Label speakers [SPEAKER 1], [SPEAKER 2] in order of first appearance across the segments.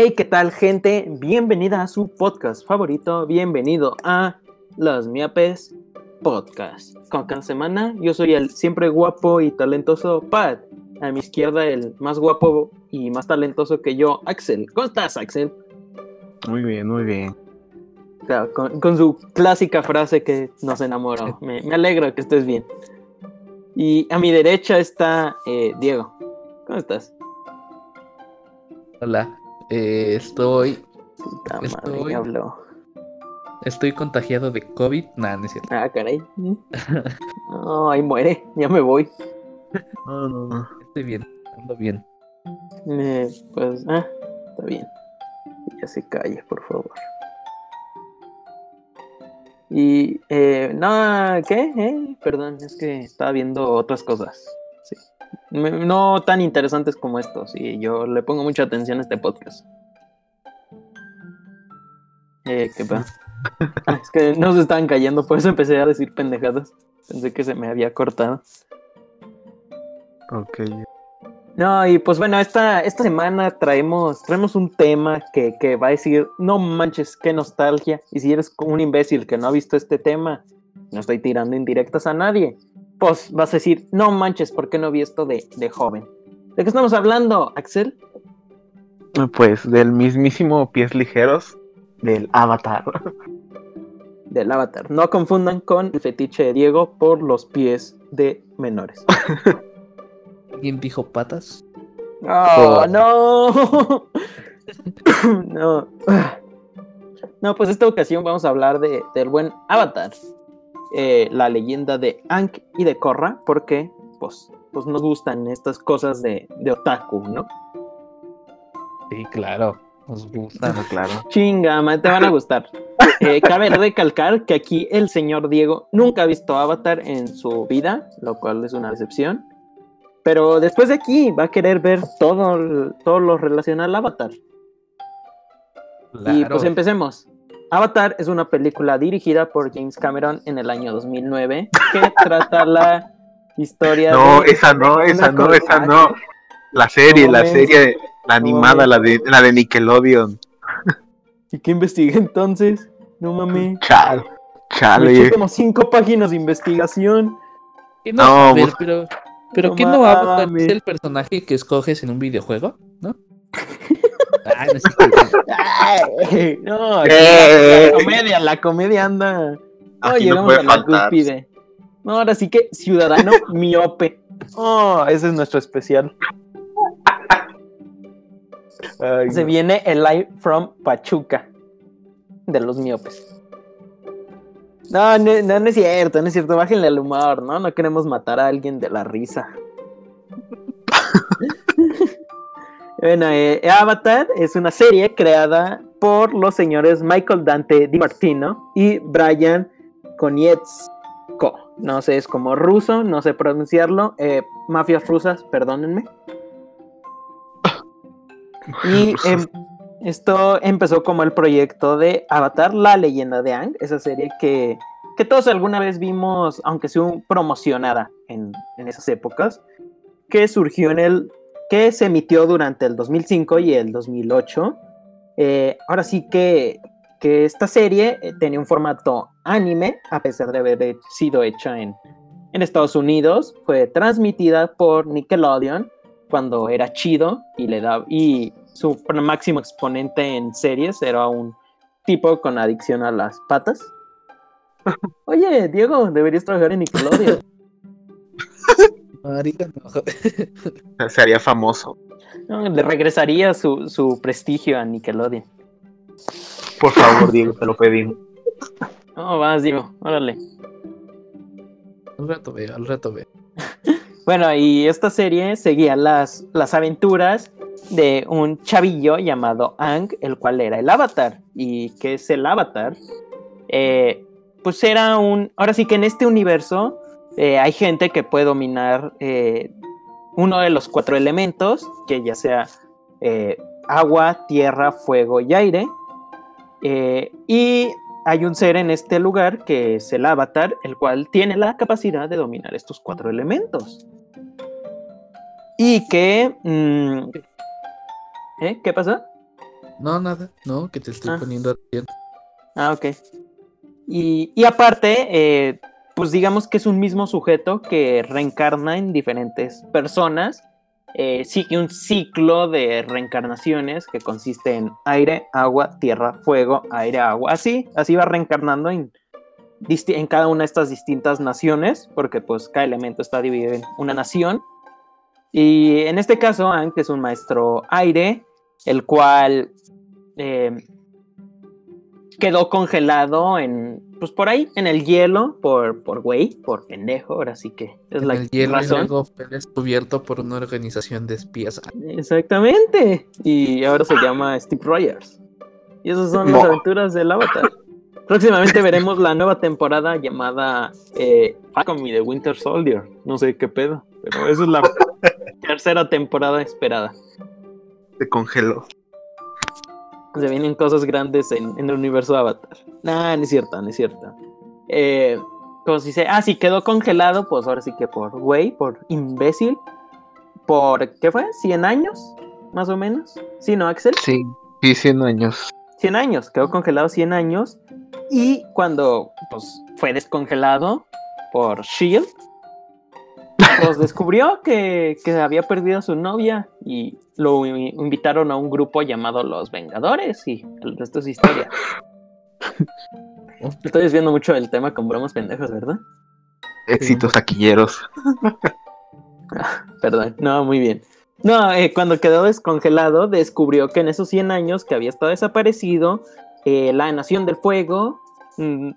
[SPEAKER 1] Hey, ¿qué tal gente? Bienvenida a su podcast favorito, bienvenido a Los Miapes Podcast. Con cada semana yo soy el siempre guapo y talentoso Pat. A mi izquierda el más guapo y más talentoso que yo, Axel. ¿Cómo estás, Axel?
[SPEAKER 2] Muy bien, muy bien.
[SPEAKER 1] Claro, con, con su clásica frase que nos enamoró. Me, me alegro que estés bien. Y a mi derecha está eh, Diego. ¿Cómo estás?
[SPEAKER 3] Hola, eh, estoy,
[SPEAKER 1] Puta madre,
[SPEAKER 3] Estoy-
[SPEAKER 1] habló.
[SPEAKER 3] estoy contagiado de COVID. Nah, no es cierto.
[SPEAKER 1] Ah, caray. No, ahí muere. Ya me voy.
[SPEAKER 2] No, no, no.
[SPEAKER 3] Estoy bien, ando bien.
[SPEAKER 1] Eh, pues, ah, está bien. Ya se calle, por favor. Y, eh, no, ¿qué? Eh, perdón, es que estaba viendo otras cosas. No tan interesantes como estos, y yo le pongo mucha atención a este podcast. Eh, ¿qué pasa? Es que no se estaban cayendo, por eso empecé a decir pendejadas. Pensé que se me había cortado.
[SPEAKER 2] Ok.
[SPEAKER 1] No, y pues bueno, esta, esta semana traemos, traemos un tema que, que va a decir, no manches, qué nostalgia. Y si eres un imbécil que no ha visto este tema, no estoy tirando indirectas a nadie, pues vas a decir, no manches, ¿por qué no vi esto de, de joven? ¿De qué estamos hablando, Axel?
[SPEAKER 2] Pues del mismísimo Pies Ligeros del Avatar.
[SPEAKER 1] Del avatar. No confundan con el fetiche de Diego por los pies de menores.
[SPEAKER 3] ¿Alguien dijo patas?
[SPEAKER 1] ¡Oh, no! no. No, pues esta ocasión vamos a hablar de, del buen Avatar. Eh, la leyenda de Aang y de Korra, porque pues, pues nos gustan estas cosas de, de otaku, ¿no?
[SPEAKER 3] Sí, claro. Nos gusta.
[SPEAKER 2] Claro.
[SPEAKER 1] Chinga, te van a gustar. Eh, cabe recalcar que aquí el señor Diego nunca ha visto Avatar en su vida, lo cual es una decepción. Pero después de aquí va a querer ver todo, todo lo relacionado al Avatar. Y
[SPEAKER 3] Claro.
[SPEAKER 1] pues empecemos. Avatar es una película dirigida por James Cameron en el año 2009 que trata la historia
[SPEAKER 2] No,
[SPEAKER 1] de...
[SPEAKER 2] esa no, esa no, esa no. La serie,
[SPEAKER 1] No
[SPEAKER 2] la serie, la animada, la de, la de Nickelodeon.
[SPEAKER 1] ¿Y qué investigué entonces? No mames.
[SPEAKER 2] Chale,
[SPEAKER 1] Me
[SPEAKER 2] chale.
[SPEAKER 1] como cinco páginas de investigación.
[SPEAKER 3] ¿Qué no,
[SPEAKER 2] No,
[SPEAKER 3] a ver, pero, pero
[SPEAKER 1] No
[SPEAKER 3] ¿qué no Avatar es el personaje que escoges en un videojuego? ¿No? Ay, no
[SPEAKER 1] aquí
[SPEAKER 2] Eh.
[SPEAKER 1] la, la comedia, la comedia anda. No,
[SPEAKER 2] Aquí
[SPEAKER 1] llegamos a la cúspide. No, ahora sí que ciudadano miope. Oh, ese es nuestro especial.
[SPEAKER 2] Ay,
[SPEAKER 1] Se viene el live from Pachuca de los miopes. No, no, no, no es cierto, no es cierto. Bájenle al humor, ¿no? No queremos matar a alguien de la risa. Bueno, eh, Avatar es una serie creada por los señores Michael Dante Di Martino y Brian Konietzko. No sé, es como ruso, no sé pronunciarlo. Eh, mafias rusas, perdónenme. Y em, esto empezó como el proyecto de Avatar, la leyenda de Aang, esa serie que, que todos alguna vez vimos, aunque sea promocionada en, en esas épocas, que surgió en el, que se emitió durante el 2005 y el 2008. Eh, ahora sí que, que esta serie eh, tenía un formato anime, a pesar de haber sido hecha en, en Estados Unidos, fue transmitida por Nickelodeon cuando era chido y le daba y su máximo exponente en series era un tipo con adicción a las patas. Oye, Diego, deberías trabajar en Nickelodeon.
[SPEAKER 3] Ahorita no.
[SPEAKER 2] Se haría famoso.
[SPEAKER 1] No, le regresaría su, su prestigio a Nickelodeon.
[SPEAKER 2] Por favor, Diego, te lo pedimos.
[SPEAKER 1] No, vas, Diego, órale.
[SPEAKER 3] Al rato veo, al rato veo.
[SPEAKER 1] Bueno, y esta serie seguía las, las aventuras de un chavillo llamado Ang, el cual era el avatar. ¿Y qué es el avatar? Eh, pues era un... Ahora sí que en este universo eh, hay gente que puede dominar eh, uno de los cuatro elementos, que ya sea eh, agua, tierra, fuego y aire. Y hay un ser en este lugar que es el avatar, el cual tiene la capacidad de dominar estos cuatro elementos. Y que... mm, ¿eh? ¿Qué pasó?
[SPEAKER 3] No, nada, no, que te estoy
[SPEAKER 1] Ah.
[SPEAKER 3] poniendo atención.
[SPEAKER 1] Ah, ok. Y, y aparte, eh, pues digamos que es un mismo sujeto que reencarna en diferentes personas. eh, sigue un ciclo de reencarnaciones que consiste en aire, agua, tierra, fuego, aire, agua. Así, así va reencarnando en, en cada una de estas distintas naciones, porque pues cada elemento está dividido en una nación. Y en este caso, Aang es un maestro aire, el cual eh, quedó congelado en, pues por ahí, en el hielo, por, por güey, por pendejo, ahora sí que es
[SPEAKER 3] En
[SPEAKER 1] la
[SPEAKER 3] el hielo
[SPEAKER 1] razón.
[SPEAKER 3] luego fue descubierto por una organización de espías. Ah,
[SPEAKER 1] Exactamente. Y ahora se llama Steve Rogers. Y esas son las aventuras del Avatar. Próximamente veremos la nueva temporada llamada eh, Falcon y the Winter Soldier. No sé qué pedo, pero esa es la tercera temporada esperada.
[SPEAKER 2] Se congeló.
[SPEAKER 1] Se vienen cosas grandes en, en el universo Avatar. Nah, no es cierto, no es cierto. Eh, como si se. Ah, sí, quedó congelado, pues ahora sí que por güey, por imbécil. Por, ¿qué fue? ¿100 años? Más o menos. Sí, ¿no, Axel?
[SPEAKER 2] Sí, sí, 100 años.
[SPEAKER 1] 100 años, quedó congelado 100 años. Y cuando pues, fue descongelado por Shield, pues descubrió que, que había perdido a su novia y lo invitaron a un grupo llamado Los Vengadores y el resto es historia. Estoy desviando mucho del tema con bromas pendejas, ¿verdad?
[SPEAKER 2] Éxitos taquilleros.
[SPEAKER 1] Perdón, no, muy bien. No, eh, cuando quedó descongelado, descubrió que en esos 100 años que había estado desaparecido, eh, la Nación del Fuego, mm,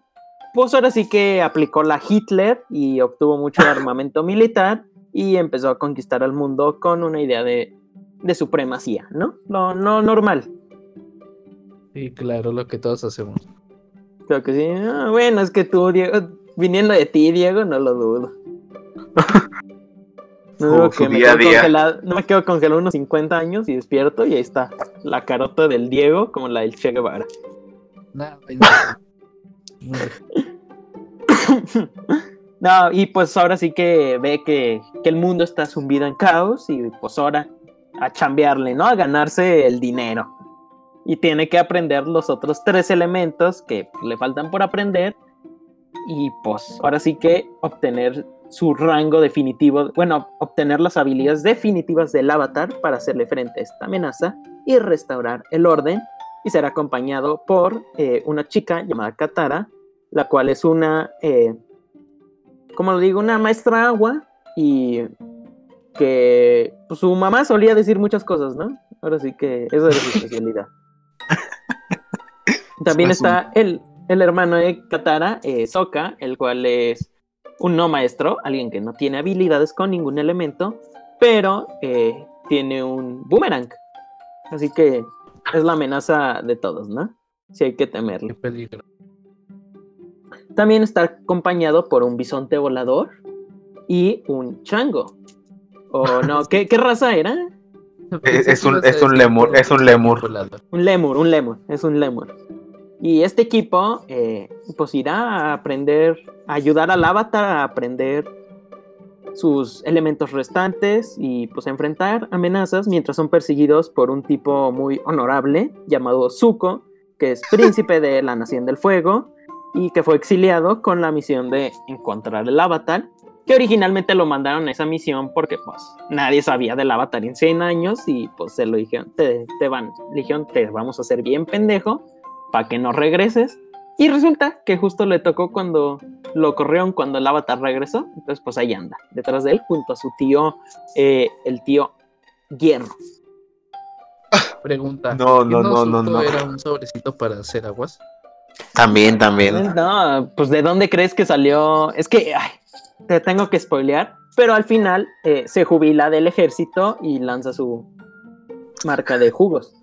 [SPEAKER 1] pues ahora sí que aplicó la Hitler y obtuvo mucho armamento militar y empezó a conquistar al mundo con una idea de, de supremacía, ¿no? Lo no normal.
[SPEAKER 3] Sí, claro, lo que todos hacemos.
[SPEAKER 1] Creo que sí. Ah, bueno, es que tú, Diego, viniendo de ti, Diego, no lo dudo. No,
[SPEAKER 2] su
[SPEAKER 1] que me quedo
[SPEAKER 2] día.
[SPEAKER 1] congelado, no me quedo congelado unos 50 años y despierto y ahí está la carota del Diego como la del Che Guevara.
[SPEAKER 3] Nada,
[SPEAKER 1] no, y pues ahora sí que ve que, que el mundo está sumido en caos y pues ahora a chambearle, ¿no? A ganarse el dinero. Y tiene que aprender los otros tres elementos que le faltan por aprender. Y pues ahora sí que obtener su rango definitivo, bueno, obtener las habilidades definitivas del avatar para hacerle frente a esta amenaza y restaurar el orden. Y será acompañado por eh, una chica llamada Katara, la cual es una, eh, como lo digo, una maestra agua y que pues, su mamá solía decir muchas cosas, ¿no? Ahora sí que esa era su especialidad. También está el, el hermano de Katara, eh, Sokka, el cual es un no maestro, alguien que no tiene habilidades con ningún elemento, pero eh, tiene un boomerang. Así que es la amenaza de todos, ¿no? Si hay que
[SPEAKER 3] qué
[SPEAKER 1] temerlo.
[SPEAKER 3] peligro.
[SPEAKER 1] También está acompañado por un bisonte volador y un chango. ¿O no? ¿Qué, qué raza era?
[SPEAKER 2] Es- es un- es un lemur, es un lemur.
[SPEAKER 3] volador.
[SPEAKER 1] Un lemur, un lemur, es un lemur. Y este equipo, eh, pues irá a aprender, a ayudar al avatar a aprender sus elementos restantes y pues enfrentar amenazas mientras son perseguidos por un tipo muy honorable llamado Zuko, que es príncipe de la Nación del Fuego y que fue exiliado con la misión de encontrar el avatar, que originalmente lo mandaron a esa misión porque pues nadie sabía del avatar en 100 años y pues se lo dijeron, te, te van, le dijeron, te vamos a hacer bien pendejo para que no regreses. Y resulta que justo le tocó cuando lo corrieron cuando el avatar regresó. Entonces, pues ahí anda, detrás de él, junto a su tío, eh, el tío Hierro.
[SPEAKER 3] Pregunta.
[SPEAKER 2] No,
[SPEAKER 3] ¿qué
[SPEAKER 2] no, no, no, no.
[SPEAKER 3] era un sobrecito para hacer aguas?
[SPEAKER 2] También, también.
[SPEAKER 1] No, pues ¿de dónde crees que salió? Es que ay, te tengo que spoilear, pero al final eh, se jubila del ejército y lanza su marca de jugos.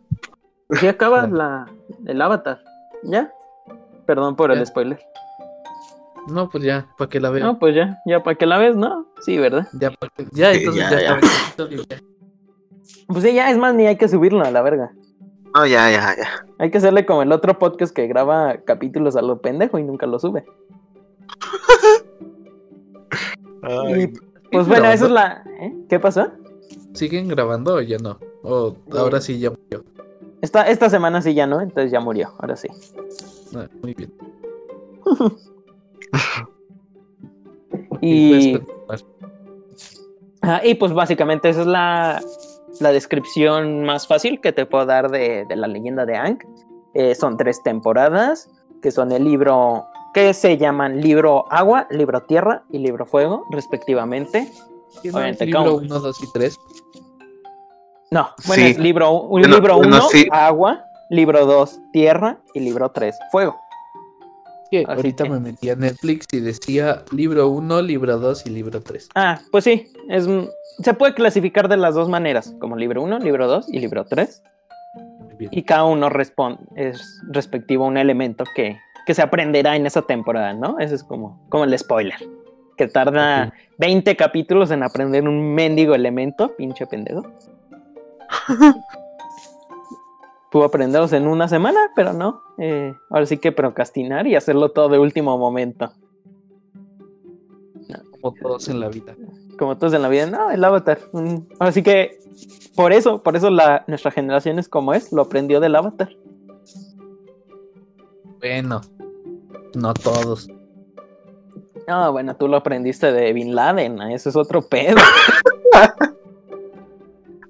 [SPEAKER 1] Y acaba la, el avatar. ¿Ya? Perdón por el spoiler.
[SPEAKER 3] No, pues ya, para que la vea.
[SPEAKER 1] No, pues ya, ya para que la ves, ¿no? Sí, ¿verdad?
[SPEAKER 3] Ya, ya,
[SPEAKER 2] Sí,
[SPEAKER 3] entonces
[SPEAKER 2] ya,
[SPEAKER 3] ya,
[SPEAKER 2] ya.
[SPEAKER 1] Pues sí, ya es más, ni hay que subirlo a la verga.
[SPEAKER 2] No, ya, ya, ya.
[SPEAKER 1] Hay que hacerle como el otro podcast que graba capítulos a lo pendejo y nunca lo sube. Y, pues
[SPEAKER 3] ¿Siguen
[SPEAKER 1] bueno, esa es la... ¿eh? ¿Qué pasó?
[SPEAKER 3] ¿Siguen grabando o ya no? O ahora sí ya murió.
[SPEAKER 1] Esta, esta semana sí ya no, entonces ya murió, ahora sí.
[SPEAKER 3] Ah, muy bien.
[SPEAKER 1] Y,
[SPEAKER 3] continuar.
[SPEAKER 1] ah, y pues básicamente esa es la, la descripción más fácil que te puedo dar de, de la leyenda de Aang. Eh, son tres temporadas, que son el libro, que se llaman libro agua, libro tierra y libro fuego, respectivamente.
[SPEAKER 3] ¿Tiene
[SPEAKER 1] Obviamente,
[SPEAKER 3] libro
[SPEAKER 1] ¿cómo?
[SPEAKER 3] 1, 2 y 3?
[SPEAKER 1] No, bueno,
[SPEAKER 2] Sí.
[SPEAKER 1] es libro, un
[SPEAKER 2] Uno-
[SPEAKER 1] libro
[SPEAKER 2] uno
[SPEAKER 1] 1,
[SPEAKER 2] sí.
[SPEAKER 1] agua, libro 2, tierra y libro 3, fuego. Así
[SPEAKER 3] ahorita
[SPEAKER 1] que-
[SPEAKER 3] me metí a Netflix y decía libro 1, libro 2 y libro 3.
[SPEAKER 1] Ah, pues sí, es, se puede clasificar de las dos maneras, como libro 1, libro 2 y libro 3.
[SPEAKER 3] Muy bien.
[SPEAKER 1] Y cada uno responde, es respectivo a un elemento que, que se aprenderá en esa temporada, ¿no? Ese es como, como el spoiler. Que tarda
[SPEAKER 3] Ok.
[SPEAKER 1] 20 capítulos en aprender un mendigo elemento, pinche pendejo. Pudo aprenderlos en una semana, pero no. eh, ahora sí que procrastinar y hacerlo todo de último momento.
[SPEAKER 3] Como todos en la vida.
[SPEAKER 1] Como todos en la vida, no, el avatar. mm, Ahora sí que por eso, por eso la, nuestra generación es como es, lo aprendió del avatar.
[SPEAKER 3] Bueno, no todos.
[SPEAKER 1] Ah, bueno, tú lo aprendiste de Bin Laden, ah, eso es otro pedo.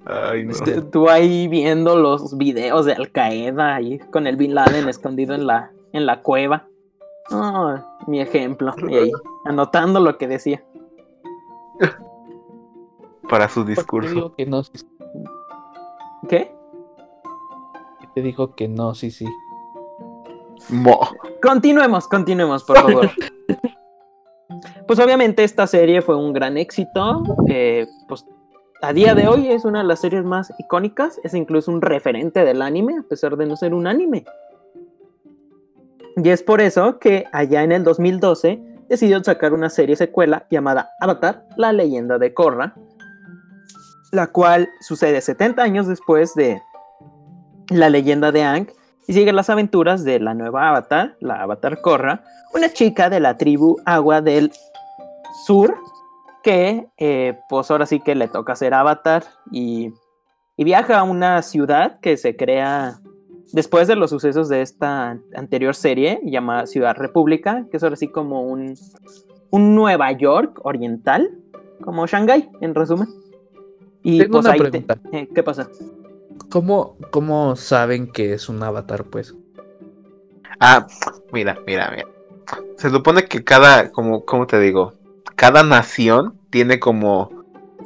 [SPEAKER 2] Ay, no.
[SPEAKER 3] Este-
[SPEAKER 1] Tú ahí viendo los videos de Al Qaeda ahí con el Bin Laden escondido en la, en la cueva. Mi ejemplo. Y ahí, anotando lo que decía.
[SPEAKER 2] Para su discurso.
[SPEAKER 3] digo que no, sí, sí.
[SPEAKER 1] ¿Qué?
[SPEAKER 3] Te digo que no, sí, sí.
[SPEAKER 2] Mo.
[SPEAKER 1] Continuemos, continuemos, por favor. Pues obviamente esta serie fue un gran éxito. eh, pues a día de hoy es una de las series más icónicas. Es incluso un referente del anime, a pesar de no ser un anime. Y es por eso que allá en el 2012 decidió sacar una serie secuela llamada Avatar, la leyenda de Korra, la cual sucede 70 años después de la leyenda de Aang y sigue las aventuras de la nueva Avatar, la Avatar Korra, una chica de la tribu Agua del Sur que eh, pues ahora sí que le toca ser Avatar y, y viaja a una ciudad que se crea después de los sucesos de esta anterior serie llamada Ciudad República, que es ahora sí como un, un Nueva York oriental, como Shanghái en resumen. Y
[SPEAKER 3] Tengo
[SPEAKER 1] pues
[SPEAKER 3] una
[SPEAKER 1] ahí te-
[SPEAKER 3] pregunta.
[SPEAKER 1] eh, ¿Qué pasa?
[SPEAKER 3] ¿Cómo, ¿Cómo saben que es un avatar, pues?
[SPEAKER 2] Ah, mira, mira, mira. Se supone que cada, como, ¿cómo te digo? Cada nación tiene como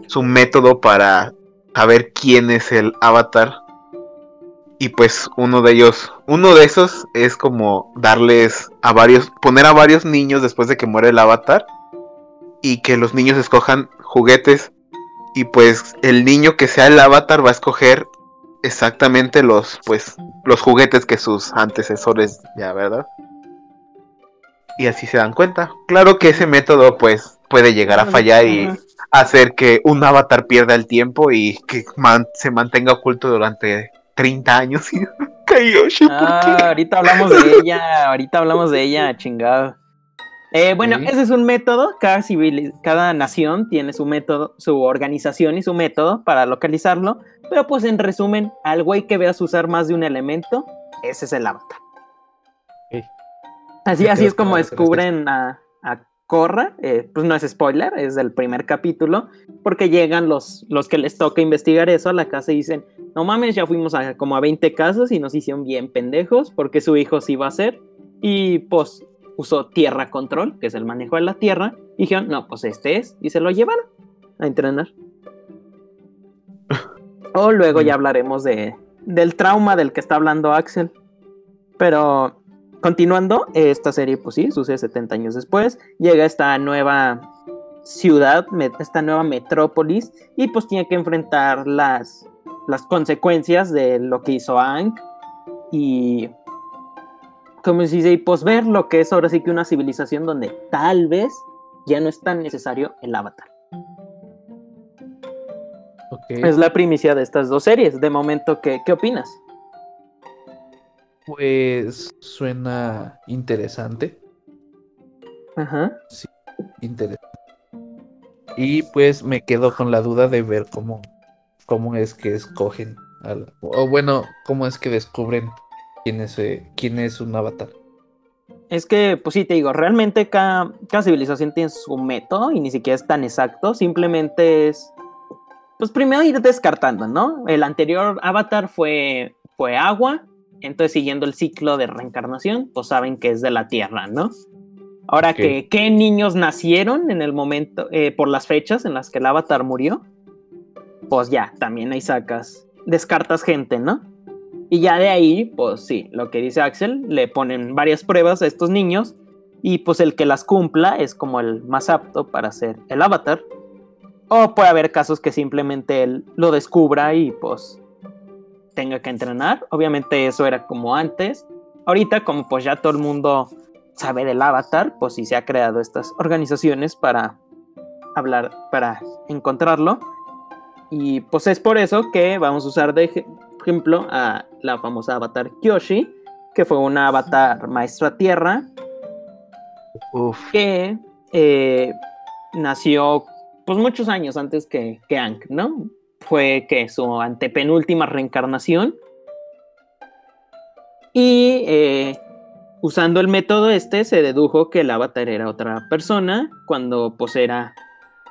[SPEAKER 2] su método para saber quién es el avatar. Y pues uno de ellos, uno de esos es como darles a varios, poner a varios niños después de que muere el avatar. Y que los niños escojan juguetes. Y pues el niño que sea el avatar va a escoger exactamente los, pues, los juguetes que sus antecesores ya, ¿verdad? Y así se dan cuenta. Claro que ese método, pues, puede llegar a fallar y hacer que un avatar pierda el tiempo y que man- se mantenga oculto durante 30 años. ¿por
[SPEAKER 1] Ah,
[SPEAKER 2] qué?
[SPEAKER 1] ahorita hablamos de ella, ahorita hablamos de ella, chingado. Eh, bueno,
[SPEAKER 3] Sí.
[SPEAKER 1] ese es un método, cada, civili- cada nación tiene su método, su organización y su método para localizarlo, pero pues en resumen, al güey que veas usar más de un elemento, ese es el avatar. Así, así es como descubren a, a Korra, eh, pues no es spoiler, es del primer capítulo, porque llegan los, los que les toca investigar eso a la casa y dicen, no mames, ya fuimos a como a 20 casos y nos hicieron bien pendejos porque su hijo sí iba a ser. Y pues usó tierra control, que es el manejo de la tierra. Y dijeron, no, pues este es. Y se lo llevaron a entrenar. O luego ya hablaremos de, del trauma del que está hablando Axel. Pero continuando, esta serie, pues sí, sucede 70 años después. Llega esta nueva ciudad, esta nueva metrópolis, y pues tiene que enfrentar las, las consecuencias de lo que hizo Aang y como se dice, y pues ver lo que es ahora sí que una civilización donde tal vez ya no es tan necesario el avatar. Es la primicia de estas dos series. De momento, ¿qué, qué opinas?
[SPEAKER 3] Pues suena interesante.
[SPEAKER 1] Ajá.
[SPEAKER 3] Interesante. Y pues me quedo con la duda de ver cómo, cómo es que escogen al- o bueno, cómo es que descubren quién es, eh, quién es un avatar.
[SPEAKER 1] Es que, pues sí, te digo, realmente cada, cada civilización tiene su método y ni siquiera es tan exacto, simplemente es, pues primero ir descartando, ¿no? El anterior avatar fue, fue agua, entonces siguiendo el ciclo de reencarnación, pues saben que es de la Tierra, ¿no? Ahora que, ¿qué niños nacieron en el momento, eh, por las fechas en las que el avatar murió? Pues ya, también ahí sacas, descartas gente, ¿no? Y ya de ahí, pues sí, lo que dice Axel, le ponen varias pruebas a estos niños y pues el que las cumpla es como el más apto para ser el avatar. O puede haber casos que simplemente él lo descubra y pues tenga que entrenar. Obviamente eso era como antes. Ahorita como pues ya todo el mundo sabe del avatar, pues sí se ha creado estas organizaciones para hablar, para encontrarlo. Y pues es por eso que vamos a usar de ej- ejemplo a la famosa avatar Kyoshi, que fue una avatar maestra tierra
[SPEAKER 2] Uf.
[SPEAKER 1] que eh, nació pues muchos años antes que, que ¿no? Fue que su antepenúltima reencarnación. Y eh, usando el método este se dedujo que el avatar era otra persona cuando pues era,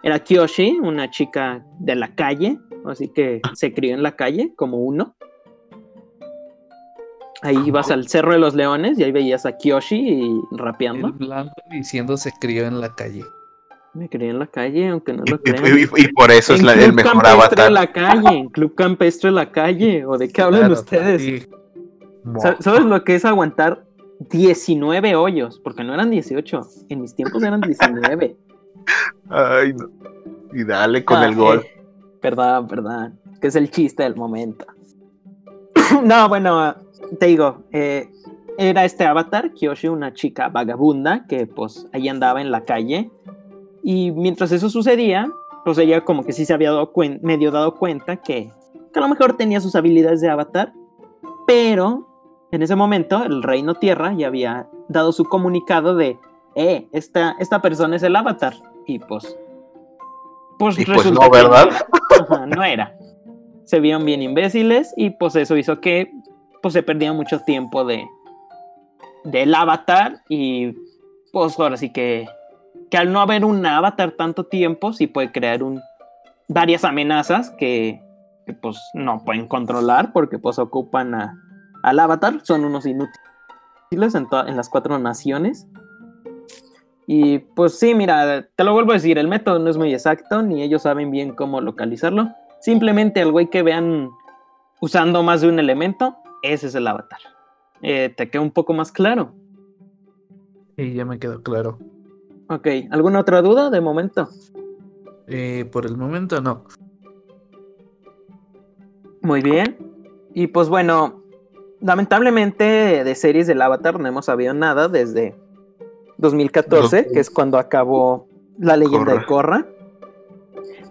[SPEAKER 1] era Kyoshi, una chica de la calle, así que se crió en la calle como uno. Ahí ibas al Cerro de los Leones y ahí veías a Kyoshi y rapeando.
[SPEAKER 3] El blanco diciendo se crió en la calle.
[SPEAKER 1] Me crié en la calle, aunque no lo crean.
[SPEAKER 2] y- y por eso es
[SPEAKER 1] En
[SPEAKER 2] la-
[SPEAKER 1] Club
[SPEAKER 2] el mejor
[SPEAKER 1] Campestre
[SPEAKER 2] avatar.
[SPEAKER 1] de la calle, en Club Campestre de la calle, ¿o de qué hablan
[SPEAKER 3] Claro,
[SPEAKER 1] ustedes?
[SPEAKER 3] sí.
[SPEAKER 1] ¿Sabes lo que es aguantar 19 hoyos? Porque no eran 18, en mis tiempos eran 19.
[SPEAKER 2] Ay, no. Y dale con
[SPEAKER 1] Ah,
[SPEAKER 2] el gol.
[SPEAKER 1] eh, perdón, perdón, que es el chiste del momento. no, bueno, te digo, eh, era este avatar, Kyoshi, una chica vagabunda que pues ahí andaba en la calle. Y mientras eso sucedía, pues ella como que sí se había dado medio dado cuenta que, que a lo mejor tenía sus habilidades de avatar, pero en ese momento el Reino Tierra ya había dado su comunicado de, eh, esta, esta persona es el avatar. Y pues... Pues,
[SPEAKER 2] Y pues no,
[SPEAKER 1] que
[SPEAKER 2] ¿verdad?
[SPEAKER 1] era. Ajá, no era. Se vieron bien imbéciles y pues eso hizo que pues se perdía mucho tiempo de del avatar y pues ahora sí que que al no haber un avatar tanto tiempo sí puede crear un varias amenazas que, pues no pueden controlar porque pues ocupan a, al avatar son unos inútiles en, en las cuatro naciones. Y pues sí mira te lo vuelvo a decir el método no es muy exacto ni ellos saben bien cómo localizarlo. Simplemente al güey que vean usando más de un elemento ese es el avatar. Eh, te queda un poco más claro.
[SPEAKER 3] Sí, ya me quedó claro.
[SPEAKER 1] Ok, ¿alguna otra duda de momento?
[SPEAKER 3] Eh, por el momento no.
[SPEAKER 1] Muy bien. Y pues bueno, lamentablemente de series del Avatar no hemos sabido nada desde 2014, que es cuando acabó la leyenda de Korra.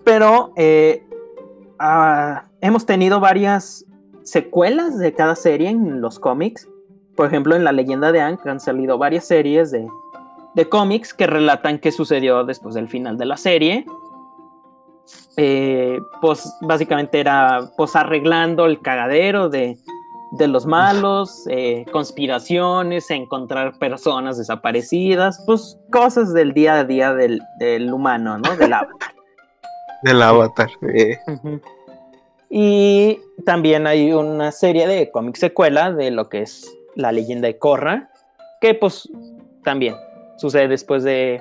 [SPEAKER 1] Pero eh, ah, hemos tenido varias secuelas de cada serie en los cómics. Por ejemplo, en la leyenda de Aang han salido varias series de, de cómics que relatan qué sucedió después del final de la serie. Eh, pues básicamente era pues arreglando el cagadero de, de los malos, eh, conspiraciones, encontrar personas desaparecidas, pues cosas del día a día del, del humano, ¿no? Del avatar.
[SPEAKER 2] Del avatar. eh.
[SPEAKER 1] Y también hay una serie de cómics secuela de lo que es la leyenda de Korra, que pues también sucede después de,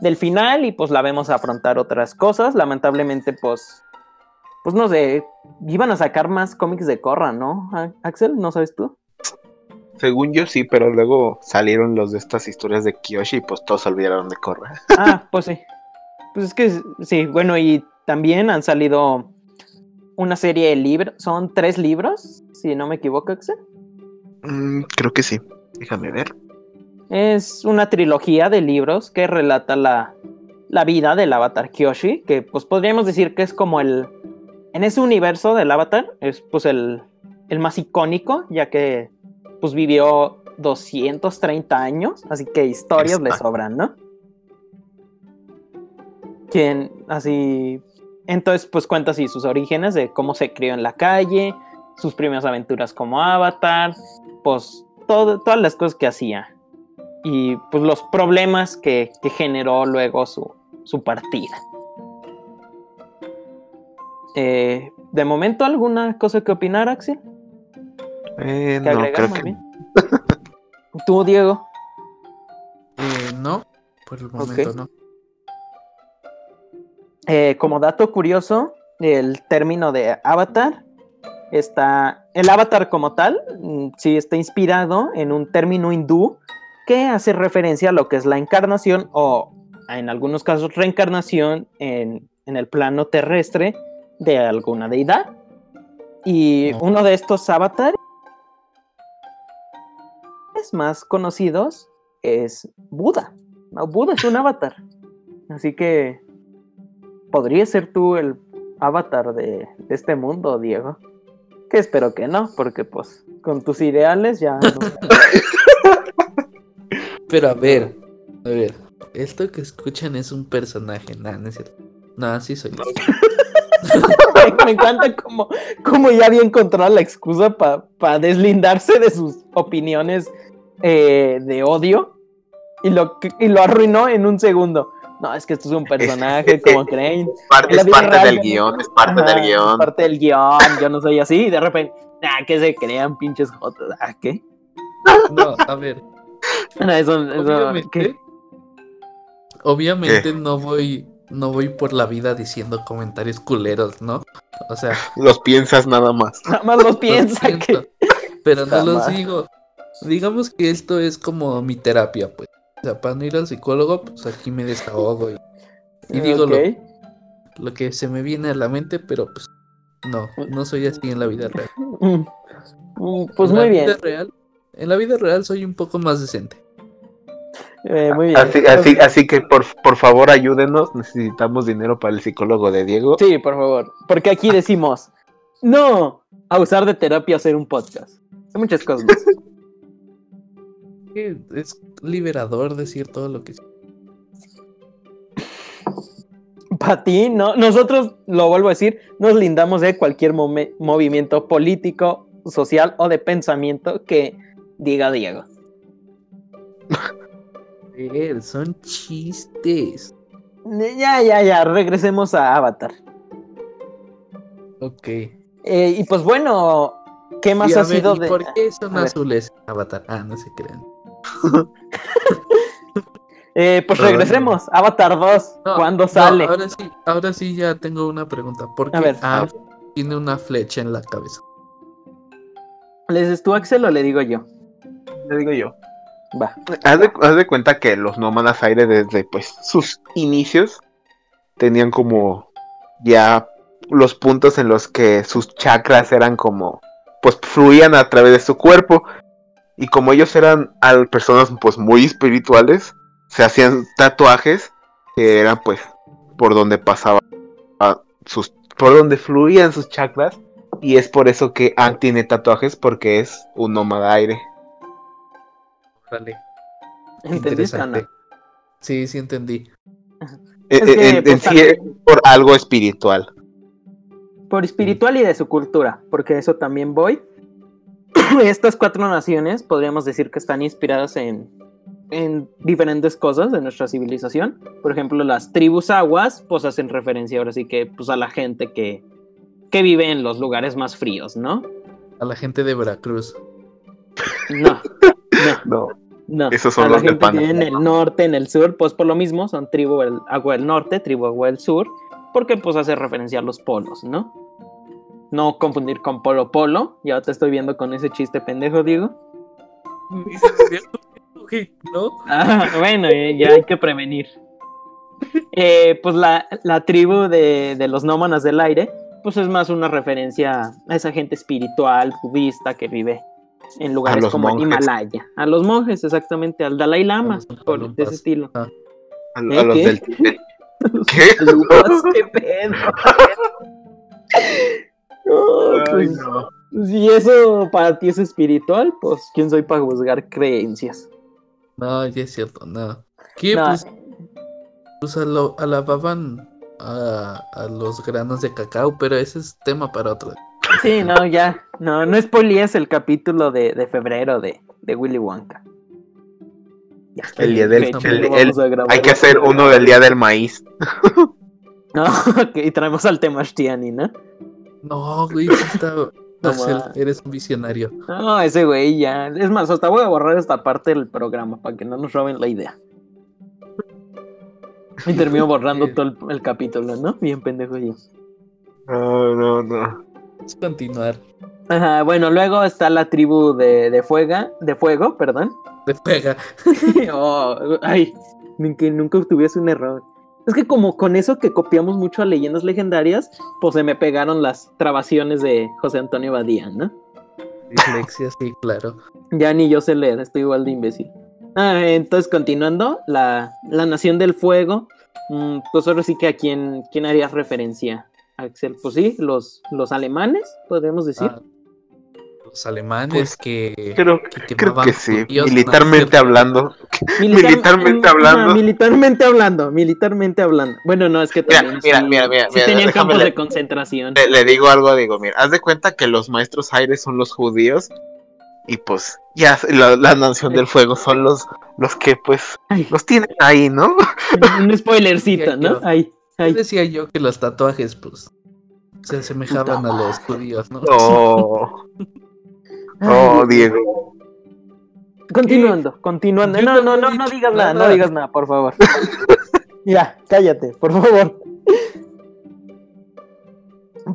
[SPEAKER 1] del final y pues la vemos afrontar otras cosas. Lamentablemente, pues, pues no sé, iban a sacar más cómics de Korra, ¿no? Axel, ¿no sabes tú?
[SPEAKER 2] Según yo sí, pero luego salieron los de estas historias de Kiyoshi y pues todos se olvidaron de Korra.
[SPEAKER 1] Ah, pues sí. Pues es que sí, bueno, y también han salido una serie de libros, son tres libros, si no me equivoco, Axel.
[SPEAKER 2] Mm, creo que sí. Déjame ver.
[SPEAKER 1] Es una trilogía de libros que relata la, la vida del avatar Kyoshi, que pues podríamos decir que es como el... En ese universo del avatar es pues el, el más icónico, ya que pues vivió 230 años, así que historias le sobran, ¿no? Quien así... Entonces pues cuenta así sus orígenes de cómo se crió en la calle, sus primeras aventuras como Avatar, pues todo, todas las cosas que hacía y pues los problemas que, que generó luego su, su partida. Eh, de momento, ¿alguna cosa que opinar, Axel?
[SPEAKER 2] Eh,
[SPEAKER 1] ¿Que
[SPEAKER 2] no,
[SPEAKER 1] agregar,
[SPEAKER 2] creo
[SPEAKER 1] más
[SPEAKER 2] que
[SPEAKER 1] bien? ¿Tú, Diego?
[SPEAKER 3] Eh, no, por el momento no.
[SPEAKER 1] Eh, como dato curioso, el término de avatar está. El avatar como tal, mm, sí está inspirado en un término hindú que hace referencia a lo que es la encarnación o, en algunos casos, reencarnación en, en el plano terrestre de alguna deidad. Y uno de estos avatares más conocidos es Buda. No, Buda es un avatar. Así que podría ser tú el avatar de, de este mundo, Diego. Que espero que no, porque pues con tus ideales ya no.
[SPEAKER 3] Pero a ver, a ver, esto que escuchan es un personaje, nada, no es cierto. No, sí soy yo.
[SPEAKER 1] me, me encanta como, como ya había encontrado la excusa para deslindarse de sus opiniones eh, de odio y lo, y lo arruinó en un segundo. No, es que esto es un personaje, como creen.
[SPEAKER 2] parte, es parte
[SPEAKER 1] real,
[SPEAKER 2] del
[SPEAKER 1] ¿no?
[SPEAKER 2] guion, es parte
[SPEAKER 1] Ajá,
[SPEAKER 2] del guion.
[SPEAKER 1] Parte del guion, yo no soy así. Y de repente, ah, que se crean pinches jotos. Ah, ¿qué?
[SPEAKER 3] No, a ver,
[SPEAKER 1] No, eso, eso,
[SPEAKER 3] obviamente,
[SPEAKER 1] ¿qué?
[SPEAKER 3] obviamente no voy, no voy por la vida diciendo comentarios culeros, ¿no? O sea,
[SPEAKER 2] Los piensas nada más.
[SPEAKER 1] Nada más los
[SPEAKER 3] los
[SPEAKER 1] piensa
[SPEAKER 3] pienso,
[SPEAKER 1] que.
[SPEAKER 3] pero no los digo. Digamos que esto es como mi terapia, pues. O sea, para no ir al psicólogo, pues aquí me desahogo y, y digo lo, lo que se me viene a la mente, pero pues no, no soy así en la vida real.
[SPEAKER 1] Mm, Pues
[SPEAKER 3] En
[SPEAKER 1] muy
[SPEAKER 3] la
[SPEAKER 1] bien.
[SPEAKER 3] vida real, en la vida real soy un poco más decente.
[SPEAKER 1] eh, muy bien.
[SPEAKER 2] Así, así, así que por, por favor ayúdenos. Necesitamos dinero para el psicólogo de Diego.
[SPEAKER 1] Sí, por favor. Porque aquí decimos, no a usar de terapia hacer un podcast. Hay muchas cosas más.
[SPEAKER 3] Es liberador decir todo lo que
[SPEAKER 1] Para ti, no. Nosotros, lo vuelvo a decir, nos lindamos de cualquier movimiento político, social o de pensamiento que diga Diego.
[SPEAKER 3] Son chistes.
[SPEAKER 1] Ya, ya, ya. Regresemos a Avatar.
[SPEAKER 3] Ok.
[SPEAKER 1] Eh, y pues bueno, ¿qué más
[SPEAKER 3] Y
[SPEAKER 1] ha
[SPEAKER 3] ver,
[SPEAKER 1] sido
[SPEAKER 3] ¿y
[SPEAKER 1] de.?
[SPEAKER 3] ¿Por qué son
[SPEAKER 1] a ver.
[SPEAKER 3] azules Avatar? Ah, no se crean.
[SPEAKER 1] Eh, pues regresemos. Avatar 2.
[SPEAKER 3] No,
[SPEAKER 1] ¿Cuándo
[SPEAKER 3] no,
[SPEAKER 1] sale?
[SPEAKER 3] ahora sí, ahora sí ya tengo una pregunta. ¿Por qué
[SPEAKER 1] A ver, a
[SPEAKER 3] tiene una flecha en la cabeza?
[SPEAKER 1] ¿Les dices tú, Axel, o le digo yo?
[SPEAKER 2] Le digo yo.
[SPEAKER 1] Va.
[SPEAKER 2] Haz de, haz de cuenta que los nómadas aire desde pues sus inicios tenían como ya los puntos en los que sus chakras eran como pues fluían a través de su cuerpo y como ellos eran al- personas pues muy espirituales se hacían tatuajes que eran pues por donde pasaba sus por donde fluían sus chakras y es por eso que Aang tiene tatuajes porque es un nómada aire
[SPEAKER 3] Vale.
[SPEAKER 1] ¿Entendiste.
[SPEAKER 3] Sí, sí entendí.
[SPEAKER 1] Es que,
[SPEAKER 2] en- en
[SPEAKER 1] pues,
[SPEAKER 2] sí es por algo espiritual.
[SPEAKER 1] Por espiritual y de su cultura, porque eso también voy. Estas cuatro naciones podríamos decir que están inspiradas en, en diferentes cosas de nuestra civilización. Por ejemplo, las tribus aguas, pues hacen referencia ahora sí que pues, a la gente que, que vive en los lugares más fríos, ¿no?
[SPEAKER 3] A la gente de Veracruz.
[SPEAKER 1] No, no,
[SPEAKER 2] No,
[SPEAKER 1] no.
[SPEAKER 2] Esos son
[SPEAKER 1] a la
[SPEAKER 2] los de
[SPEAKER 1] gente que vive en el norte, en el sur, pues por lo mismo son tribu del agua del norte, tribu agua del sur, porque pues hace referencia a los polos, ¿no? No confundir con polo polo, ya te estoy viendo con ese chiste pendejo, Diego.
[SPEAKER 3] ¿No?
[SPEAKER 1] Ah, bueno, eh, ya hay que prevenir. Eh, pues la, la tribu de, de los nómadas del aire, pues es más una referencia a esa gente espiritual, budista que vive en lugares como el
[SPEAKER 2] monjes.
[SPEAKER 1] Himalaya. A los monjes, exactamente, al Dalai Lama,
[SPEAKER 3] los
[SPEAKER 1] por, de ese estilo.
[SPEAKER 2] a, a
[SPEAKER 1] ¿Eh?
[SPEAKER 2] los
[SPEAKER 1] ¿Qué?
[SPEAKER 2] del Tíbet. ¿Qué?
[SPEAKER 1] Qué pedo. No,
[SPEAKER 2] Ay,
[SPEAKER 1] pues,
[SPEAKER 2] no.
[SPEAKER 1] si eso para ti es espiritual, pues quién soy para juzgar creencias.
[SPEAKER 3] No, ya es cierto, no. ¿Qué?
[SPEAKER 1] No,
[SPEAKER 3] Pues, pues alababan a, a los granos de cacao, pero ese es tema para otro.
[SPEAKER 1] Sí, no, ya. No, no spoilees el capítulo de, de febrero de, de Willy Wonka. Ya está
[SPEAKER 2] El día del- el- el-. Hay que hacer uno del día del maíz.
[SPEAKER 1] No, ok, y traemos al tema Shtiani, ¿no?
[SPEAKER 3] No, güey, está. Eres un visionario.
[SPEAKER 1] No, ese güey ya. Es más, hasta voy a borrar esta parte del programa para que no nos roben la idea. Y termino borrando todo el, el capítulo, ¿no? Bien pendejo yo.
[SPEAKER 2] No, no, no.
[SPEAKER 3] Continuar.
[SPEAKER 1] Ajá, bueno, luego está la tribu de, de Fuega, de Fuego, perdón.
[SPEAKER 3] Te pega.
[SPEAKER 1] Oh, ay, ni que nunca tuviese un error. Es que como con eso que copiamos mucho a leyendas legendarias, pues se me pegaron las trabaciones de José Antonio Badía, ¿no?
[SPEAKER 3] Dislexia, sí, claro.
[SPEAKER 1] Ya ni yo sé leer, estoy igual de imbécil. Ah, entonces, continuando, la, la Nación del Fuego. mm, pues ahora sí que a quién, quién harías referencia, Axel. Pues sí, los, los alemanes, podemos decir.
[SPEAKER 3] Ah, los alemanes
[SPEAKER 2] Pues,
[SPEAKER 3] que.
[SPEAKER 2] Creo,
[SPEAKER 3] que
[SPEAKER 2] creo que sí. Militarmente hablando.
[SPEAKER 1] Militar-
[SPEAKER 2] militarmente hablando.
[SPEAKER 1] militarmente hablando, militarmente hablando. Bueno, no, es que también
[SPEAKER 2] mira,
[SPEAKER 1] sí,
[SPEAKER 2] mira, mira,
[SPEAKER 1] sí
[SPEAKER 2] mira,
[SPEAKER 1] tenían campos
[SPEAKER 2] le-
[SPEAKER 1] de concentración.
[SPEAKER 2] Le, le digo algo, digo, mira, haz de cuenta que los maestros aires son los judíos y pues ya la, la nación del fuego son los los que pues
[SPEAKER 1] Ay,
[SPEAKER 2] los tienen ahí, ¿no?
[SPEAKER 1] un spoilercito, ¿no?
[SPEAKER 3] Yo-
[SPEAKER 1] Ay.
[SPEAKER 3] Decía yo que los tatuajes, pues. Se asemejaban a los judíos, ¿no?
[SPEAKER 2] Oh, oh, Diego.
[SPEAKER 1] Continuando, continuando. No,
[SPEAKER 3] no
[SPEAKER 1] no, no, no digas nada, no digas nada, por favor. ya, cállate, por favor.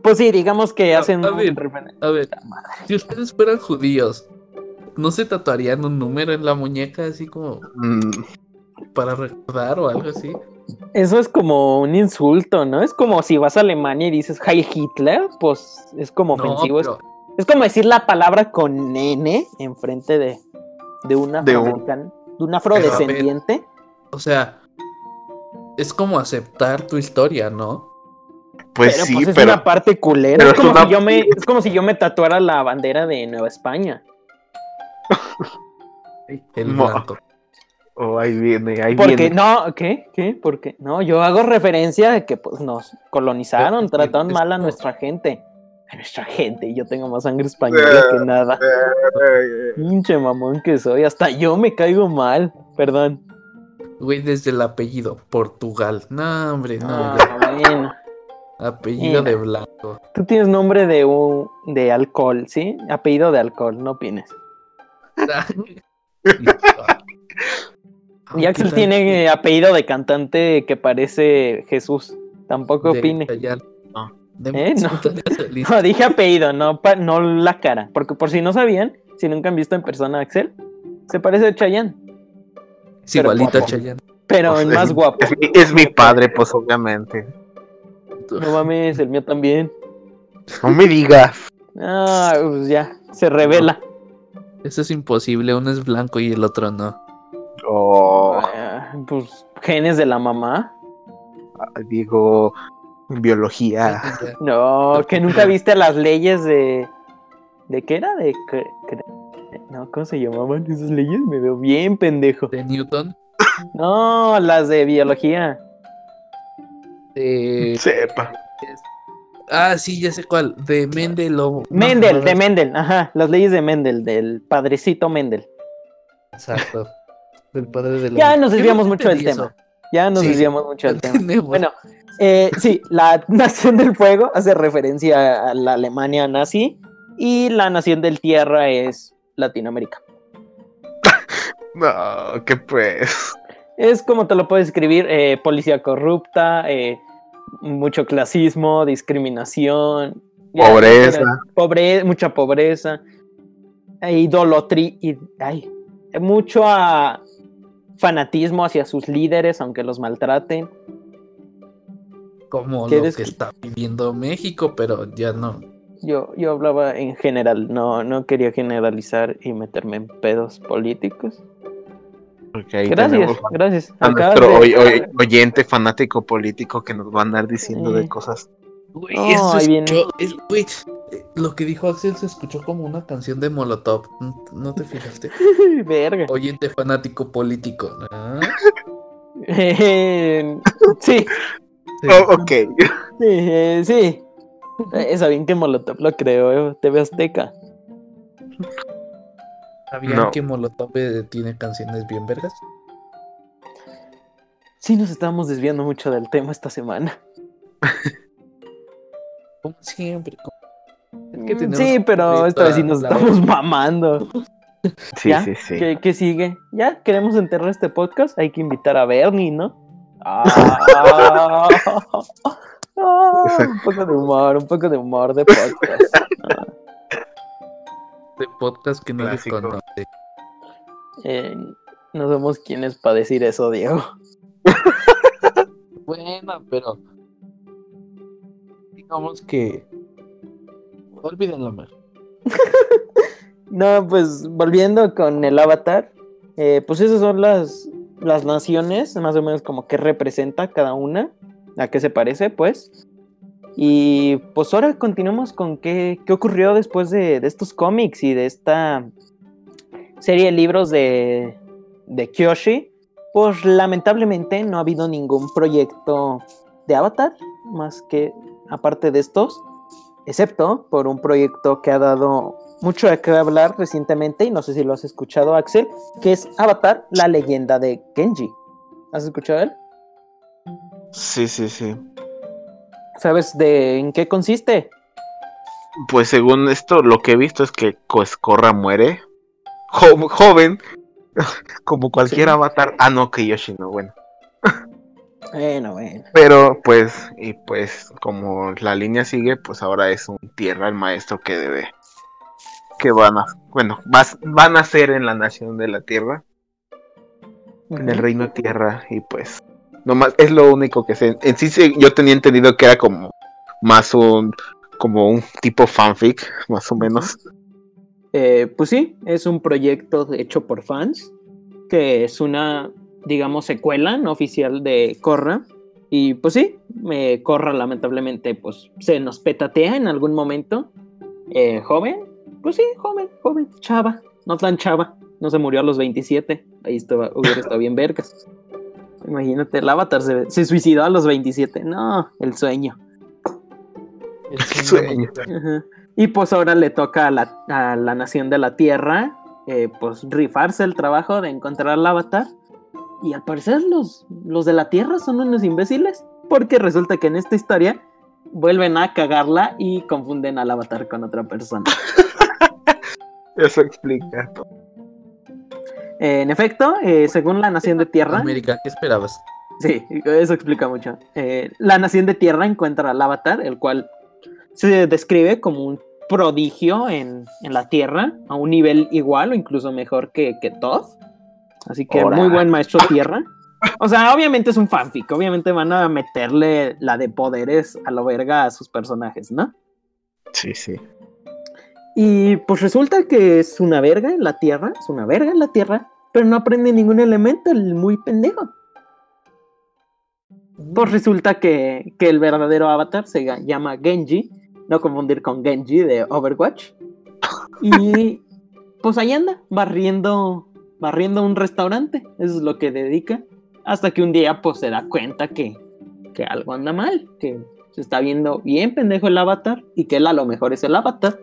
[SPEAKER 1] Pues sí, digamos que hacen
[SPEAKER 3] a
[SPEAKER 1] un
[SPEAKER 3] ver. A ver, si ustedes fueran judíos, ¿no se tatuarían un número en la muñeca así como
[SPEAKER 2] Mm,
[SPEAKER 3] para recordar o algo así?
[SPEAKER 1] Eso es como un insulto, ¿no? Es como si vas a Alemania y dices Heil Hitler, pues es como ofensivo. Es-
[SPEAKER 3] pero
[SPEAKER 1] Es, como decir la palabra con N enfrente de, de un
[SPEAKER 2] De un-
[SPEAKER 1] de un afrodescendiente.
[SPEAKER 3] O sea, es como aceptar tu historia, ¿no?
[SPEAKER 2] pues
[SPEAKER 1] pero
[SPEAKER 2] sí,
[SPEAKER 1] pues es
[SPEAKER 2] pero
[SPEAKER 1] una parte culera.
[SPEAKER 2] pero
[SPEAKER 1] Es como,
[SPEAKER 2] es una-
[SPEAKER 1] si yo me, es como si yo me tatuara la bandera de Nueva España.
[SPEAKER 3] El blanco.
[SPEAKER 2] Oh, ahí viene, ahí
[SPEAKER 1] Porque
[SPEAKER 2] viene.
[SPEAKER 1] no, ¿qué? ¿Qué? ¿Por qué? No, yo hago referencia de que pues nos colonizaron,
[SPEAKER 3] Pero es
[SPEAKER 1] trataron
[SPEAKER 3] es
[SPEAKER 1] mal a nuestra gente. A nuestra gente, y yo tengo más sangre española que nada. Pinche mamón que soy, hasta yo me caigo mal. Perdón.
[SPEAKER 3] Güey, desde el apellido, Portugal. No, hombre, no.
[SPEAKER 1] Ah, bueno.
[SPEAKER 3] Apellido
[SPEAKER 1] Mira.
[SPEAKER 3] de blanco.
[SPEAKER 1] Tú tienes nombre de un de alcohol, ¿sí? Apellido de alcohol, no opines. Y
[SPEAKER 3] Ah,
[SPEAKER 1] Axel tiene eh, apellido de cantante que parece Jesús. Tampoco opine.
[SPEAKER 2] No.
[SPEAKER 1] ¿Eh? No. No, dije apellido, no, pa- no la cara. Porque por si no sabían, si nunca han visto en persona a Axel, se parece a Chayanne,
[SPEAKER 3] Es igualito a. Chayanne.
[SPEAKER 1] pero
[SPEAKER 2] Pues,
[SPEAKER 1] en más
[SPEAKER 2] es-
[SPEAKER 1] guapo.
[SPEAKER 2] Es, mi- es mi padre, pues obviamente.
[SPEAKER 1] No mames, el mío también.
[SPEAKER 2] No me digas.
[SPEAKER 1] Ah, pues ya, se revela.
[SPEAKER 3] Eso es imposible, uno es blanco y el otro no.
[SPEAKER 2] Oh,
[SPEAKER 1] Ah, pues genes de la mamá.
[SPEAKER 2] digo, biología.
[SPEAKER 1] No, que nunca viste las leyes de. ¿De qué era? De. No, ¿cómo se llamaban esas leyes? Me veo bien pendejo.
[SPEAKER 3] De Newton.
[SPEAKER 1] No, las de biología.
[SPEAKER 3] De...
[SPEAKER 2] Sepa.
[SPEAKER 3] Ah, sí, ya sé cuál. De Mendel o... no,
[SPEAKER 1] Mendel,
[SPEAKER 3] no,
[SPEAKER 1] de Mendel, ajá, las leyes de Mendel, del padrecito Mendel.
[SPEAKER 3] Exacto. Del padre de la...
[SPEAKER 1] Ya nos desviamos mucho del tema. Ya nos
[SPEAKER 3] Sí,
[SPEAKER 1] desviamos mucho del tema.
[SPEAKER 3] Tenemos-
[SPEAKER 1] Bueno, eh, sí, la Nación del Fuego hace referencia a la Alemania nazi y la Nación del Tierra es Latinoamérica.
[SPEAKER 2] No, que pues.
[SPEAKER 1] Es como te lo puedes escribir, eh, policía corrupta, eh, mucho clasismo, discriminación.
[SPEAKER 2] Pobreza.
[SPEAKER 1] pobre- mucha pobreza, idolatría, ay, mucho ah, fanatismo hacia sus líderes, aunque los maltraten.
[SPEAKER 3] Como lo
[SPEAKER 1] ¿Quieres
[SPEAKER 3] que
[SPEAKER 1] que-
[SPEAKER 3] está viviendo México, pero ya no.
[SPEAKER 1] Yo, yo hablaba en general, no, no quería generalizar y meterme en pedos políticos.
[SPEAKER 2] Porque ahí
[SPEAKER 1] Gracias, gracias.
[SPEAKER 2] a
[SPEAKER 1] Acabas
[SPEAKER 2] nuestro
[SPEAKER 1] de-
[SPEAKER 2] oy- oy- oyente fanático político que nos va a andar diciendo
[SPEAKER 1] Sí.
[SPEAKER 2] de cosas.
[SPEAKER 3] Güey,
[SPEAKER 1] No,
[SPEAKER 3] eso se
[SPEAKER 1] ahí viene.
[SPEAKER 3] escuchó- es- güey, eh, lo que dijo Axel se escuchó como una canción de Molotov. ¿No, no te fijaste?
[SPEAKER 1] Verga.
[SPEAKER 3] Oyente fanático político. ¿ah?
[SPEAKER 1] Eh, sí,
[SPEAKER 3] Sí.
[SPEAKER 2] Oh, ok.
[SPEAKER 1] sí, eh, sí. Eh, ¿Saben que Molotov lo creó TV Azteca?
[SPEAKER 3] ¿Sabían
[SPEAKER 2] No.
[SPEAKER 3] que Molotov eh, tiene canciones bien vergas?
[SPEAKER 1] Sí, nos estamos desviando mucho del tema esta semana.
[SPEAKER 3] Como siempre. como- Es que
[SPEAKER 1] Mm,
[SPEAKER 3] tenemos
[SPEAKER 1] Sí, pero esta vez sí nos estamos
[SPEAKER 3] hora.
[SPEAKER 1] mamando.
[SPEAKER 2] Sí,
[SPEAKER 1] ¿Ya?
[SPEAKER 2] sí, sí.
[SPEAKER 1] ¿Qué, qué sigue? ¿Ya queremos enterrar este podcast? Hay que invitar a Bernie, ¿no? Ah, ah, un poco de humor, un poco de humor de podcast.
[SPEAKER 3] de podcast que nadie
[SPEAKER 2] Clásico.
[SPEAKER 3] conoce.
[SPEAKER 1] Eh, no somos quienes para decir eso, Diego.
[SPEAKER 3] Bueno, pero digamos que olvídenlo más.
[SPEAKER 1] No, pues volviendo con el avatar, eh, pues esas son las, las naciones, más o menos como que representa cada una, a qué se parece, pues. Y pues ahora continuamos con qué, qué ocurrió después de, de estos cómics y de esta serie de libros de, de Kyoshi. Pues lamentablemente no ha habido ningún proyecto de Avatar, más que aparte de estos, excepto por un proyecto que ha dado mucho de qué hablar recientemente, y no sé si lo has escuchado, Axel, que es Avatar, la leyenda de Genji. ¿Has escuchado él?
[SPEAKER 2] Sí, sí, sí.
[SPEAKER 1] ¿Sabes de en qué consiste?
[SPEAKER 2] Pues según esto, lo que he visto es que pues, Korra muere. Jo- joven. Como cualquier
[SPEAKER 1] Sí.
[SPEAKER 2] avatar. Ah, no, que Yoshi no, bueno.
[SPEAKER 1] Bueno, bueno.
[SPEAKER 2] Pero pues, y pues, como la línea sigue, pues ahora es un tierra el maestro que debe. Que van a. Bueno, vas- van a ser en la nación de la tierra. En el reino tierra. Y pues. Nomás, es lo único que sé. En sí, sí, yo tenía entendido que era como. Más un. Como un tipo fanfic, más o menos.
[SPEAKER 1] Eh, pues sí, es un proyecto hecho por fans, que es una, digamos, secuela no oficial de Korra. Y pues sí, eh, Korra lamentablemente pues se nos petatea en algún momento. Eh, joven, pues sí, joven, joven, chava, no tan chava, no se murió a los 27, ahí estaba, hubiera estado bien vergas. Imagínate, el avatar se, se suicidó a los 27, no, el sueño.
[SPEAKER 3] El
[SPEAKER 2] sueño.
[SPEAKER 1] Ajá. Y pues ahora le toca a la, a la nación de la Tierra, eh, pues rifarse el trabajo de encontrar al avatar. Y al parecer los, los de la Tierra son unos imbéciles, porque resulta que en esta historia vuelven a cagarla y confunden al avatar con otra persona.
[SPEAKER 2] Eso explica. todo.
[SPEAKER 1] Eh, en efecto, eh, según la nación de Tierra,
[SPEAKER 3] América, ¿qué esperabas?
[SPEAKER 1] Sí, eso explica mucho. Eh, la nación de tierra encuentra al avatar, el cual se describe como un prodigio en, en la tierra, a un nivel igual o incluso mejor que, que. Así que
[SPEAKER 2] Ora.
[SPEAKER 1] muy buen maestro tierra. O sea, obviamente es un fanfic, obviamente van a meterle la de poderes a lo verga a sus personajes, ¿no?
[SPEAKER 2] Sí, sí.
[SPEAKER 1] Y pues resulta que es una verga en la tierra, es una verga en la tierra, pero no aprende ningún elemento, el muy pendejo. Pues resulta que, que el verdadero avatar se llama Genji, no confundir con Genji de Overwatch. Y pues ahí anda, barriendo, barriendo un restaurante, eso es lo que dedica. Hasta que un día pues se da cuenta que, que algo anda mal, que se está viendo bien pendejo el avatar y que él a lo mejor es el avatar.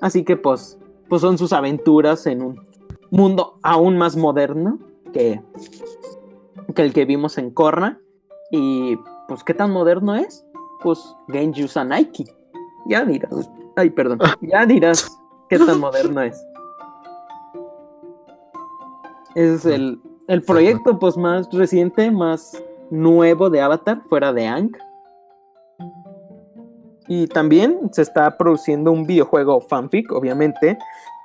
[SPEAKER 1] Así que pues, pues son sus aventuras en un mundo aún más moderno que, que el que vimos en Korra. Y pues, ¿qué tan moderno es? Pues Genji usa Nike. Ya dirás. Ay, perdón. Ya dirás qué tan moderno es. Es el, el proyecto pues más reciente, más nuevo de Avatar, fuera de Ang. Y también se está produciendo un videojuego fanfic, obviamente,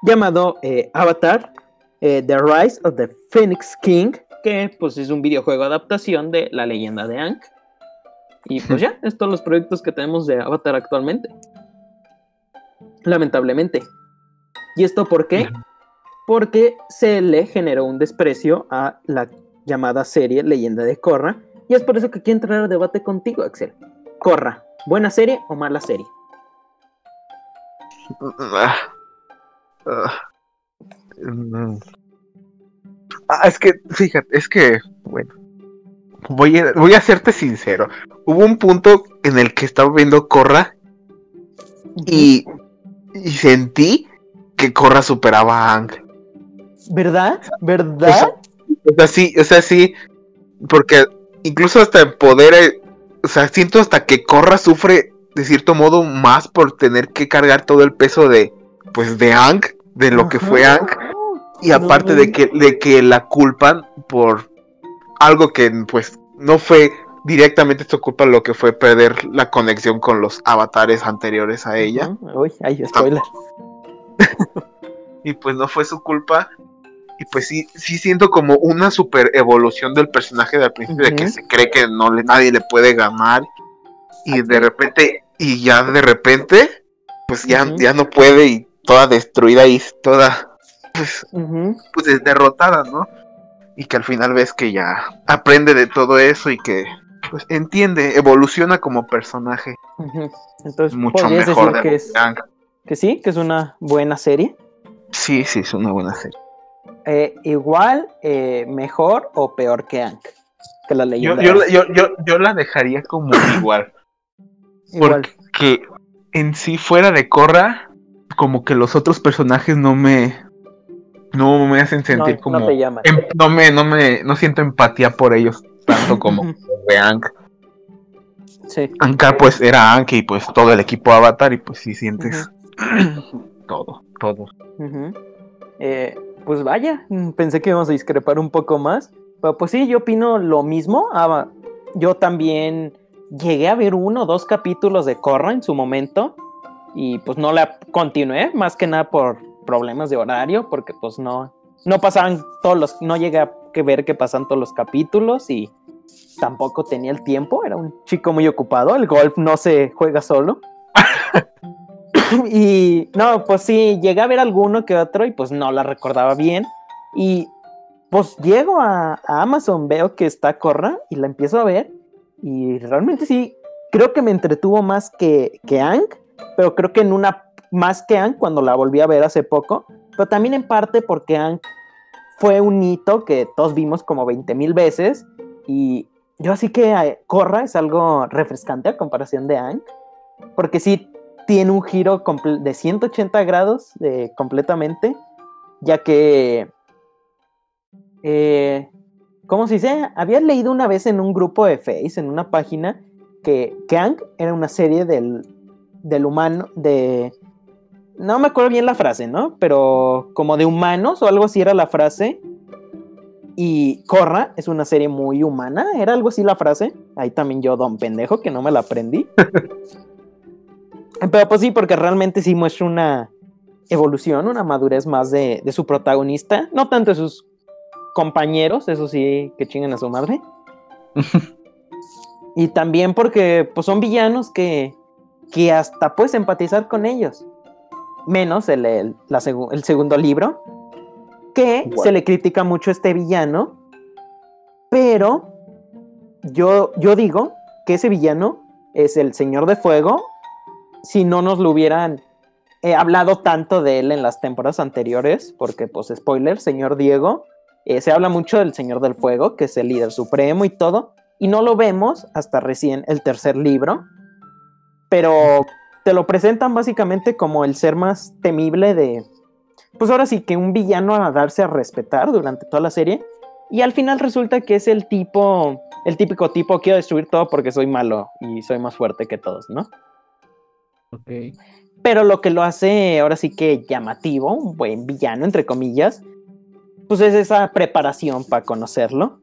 [SPEAKER 1] llamado eh, Avatar, eh, The Rise of the Phoenix King, que pues es un videojuego adaptación de la leyenda de Aang. Y pues ya, estos son los proyectos que tenemos de Avatar actualmente. Lamentablemente. ¿Y esto por qué? Porque se le generó un desprecio a la llamada serie Leyenda de Korra. Y es por eso que quiero entrar a debate contigo, Axel. Korra, ¿buena serie o mala serie?
[SPEAKER 2] Ah. Es que, fíjate, es que, bueno, voy a, voy a serte sincero. Hubo un punto en el que estaba viendo Corra y, y sentí que Korra superaba a Ang.
[SPEAKER 1] ¿Verdad? ¿Verdad?
[SPEAKER 2] O sea, sí, o sea, sí, porque incluso hasta en poder, eh, o sea, siento hasta que Korra sufre de cierto modo más por tener que cargar todo el peso de, pues, de Ang, de lo que fue. Ang, y aparte de que, de que la culpan por algo que, pues, no fue directamente su culpa lo que fue perder la conexión con los avatares anteriores a ella.
[SPEAKER 1] Uy, ay, spoiler.
[SPEAKER 2] y pues no fue su culpa. Y pues sí, sí siento como una super evolución del personaje del principio, de que se cree que no le, nadie le puede ganar. Y de repente, y ya de repente, pues ya, ya no puede y toda destruida y toda, pues,
[SPEAKER 1] Ujú.
[SPEAKER 2] pues des- derrotada, ¿no? Y que al final ves que ya aprende de todo eso y que pues entiende, evoluciona como personaje.
[SPEAKER 1] Entonces,
[SPEAKER 2] mucho mejor
[SPEAKER 1] decir
[SPEAKER 2] de
[SPEAKER 1] que, es, que sí, que es una buena serie.
[SPEAKER 2] Sí, sí, es una buena serie.
[SPEAKER 1] Eh, igual, eh, mejor o peor que Ank. Que la leyenda.
[SPEAKER 2] yo, yo, yo, yo la dejaría como igual.
[SPEAKER 1] Igual.
[SPEAKER 2] Porque en sí, fuera de Korra, como que los otros personajes no me. No me hacen
[SPEAKER 1] No,
[SPEAKER 2] sentir como.
[SPEAKER 1] no te llaman.
[SPEAKER 2] em- no me, no me. No siento empatía por ellos tanto como de Aang.
[SPEAKER 1] Sí.
[SPEAKER 2] Ankar pues era Aang y pues todo el equipo Avatar y pues sí sientes todo, todo.
[SPEAKER 1] Eh, pues vaya, mm, pensé que íbamos a discrepar un poco más. Pero pues sí, yo opino lo mismo. Ah, yo también llegué a ver uno o dos capítulos de Korra en su momento. Y pues no la continué, más que nada por problemas de horario, porque pues no, no pasaban todos los, no llegué a ver que pasan todos los capítulos y tampoco tenía el tiempo, era un chico muy ocupado, el golf no se juega solo. y no, pues sí, llegué a ver alguno que otro y pues no la recordaba bien. Y pues llego a, Amazon, veo que está Corra y la empiezo a ver. Y realmente sí, creo que me entretuvo más que, que Ang, pero creo que en una más que Ang cuando la volví a ver hace poco. Pero también en parte porque Ang fue un hito que todos vimos como 20 mil veces. Y yo así que eh, Corra es algo refrescante a comparación de Ang. Porque sí tiene un giro de 180 grados completamente. Ya que... Eh, ¿Cómo se dice? Había leído una vez en un grupo de Face, en una página, que Kang era una serie del, del humano, de... No me acuerdo bien la frase, ¿no? Pero como de humanos o algo así era la frase. Y Corra es una serie muy humana, era algo así la frase. Ahí también yo, don pendejo, que no me la aprendí. Pero pues sí, porque realmente sí muestra una evolución, una madurez más de, de su protagonista, no tanto de sus compañeros, eso sí, que chinguen a su madre. y también porque pues son villanos que, que hasta puedes empatizar con ellos. Menos el, el, la segu- el segundo libro, que se le critica mucho a este villano, pero yo, yo digo que ese villano es el Señor de Fuego si no nos lo hubieran eh, hablado tanto de él en las temporadas anteriores, porque pues spoiler, Señor Diego, eh, se habla mucho del Señor del Fuego, que es el líder supremo y todo, y no lo vemos hasta recién el tercer libro, pero te lo presentan básicamente como el ser más temible de, pues ahora sí que un villano a darse a respetar durante toda la serie, y al final resulta que es el tipo, el típico tipo, quiero destruir todo porque soy malo y soy más fuerte que todos, ¿no?
[SPEAKER 3] Ok.
[SPEAKER 1] Pero lo que lo hace ahora sí que llamativo, un buen villano, entre comillas, pues es esa preparación para conocerlo.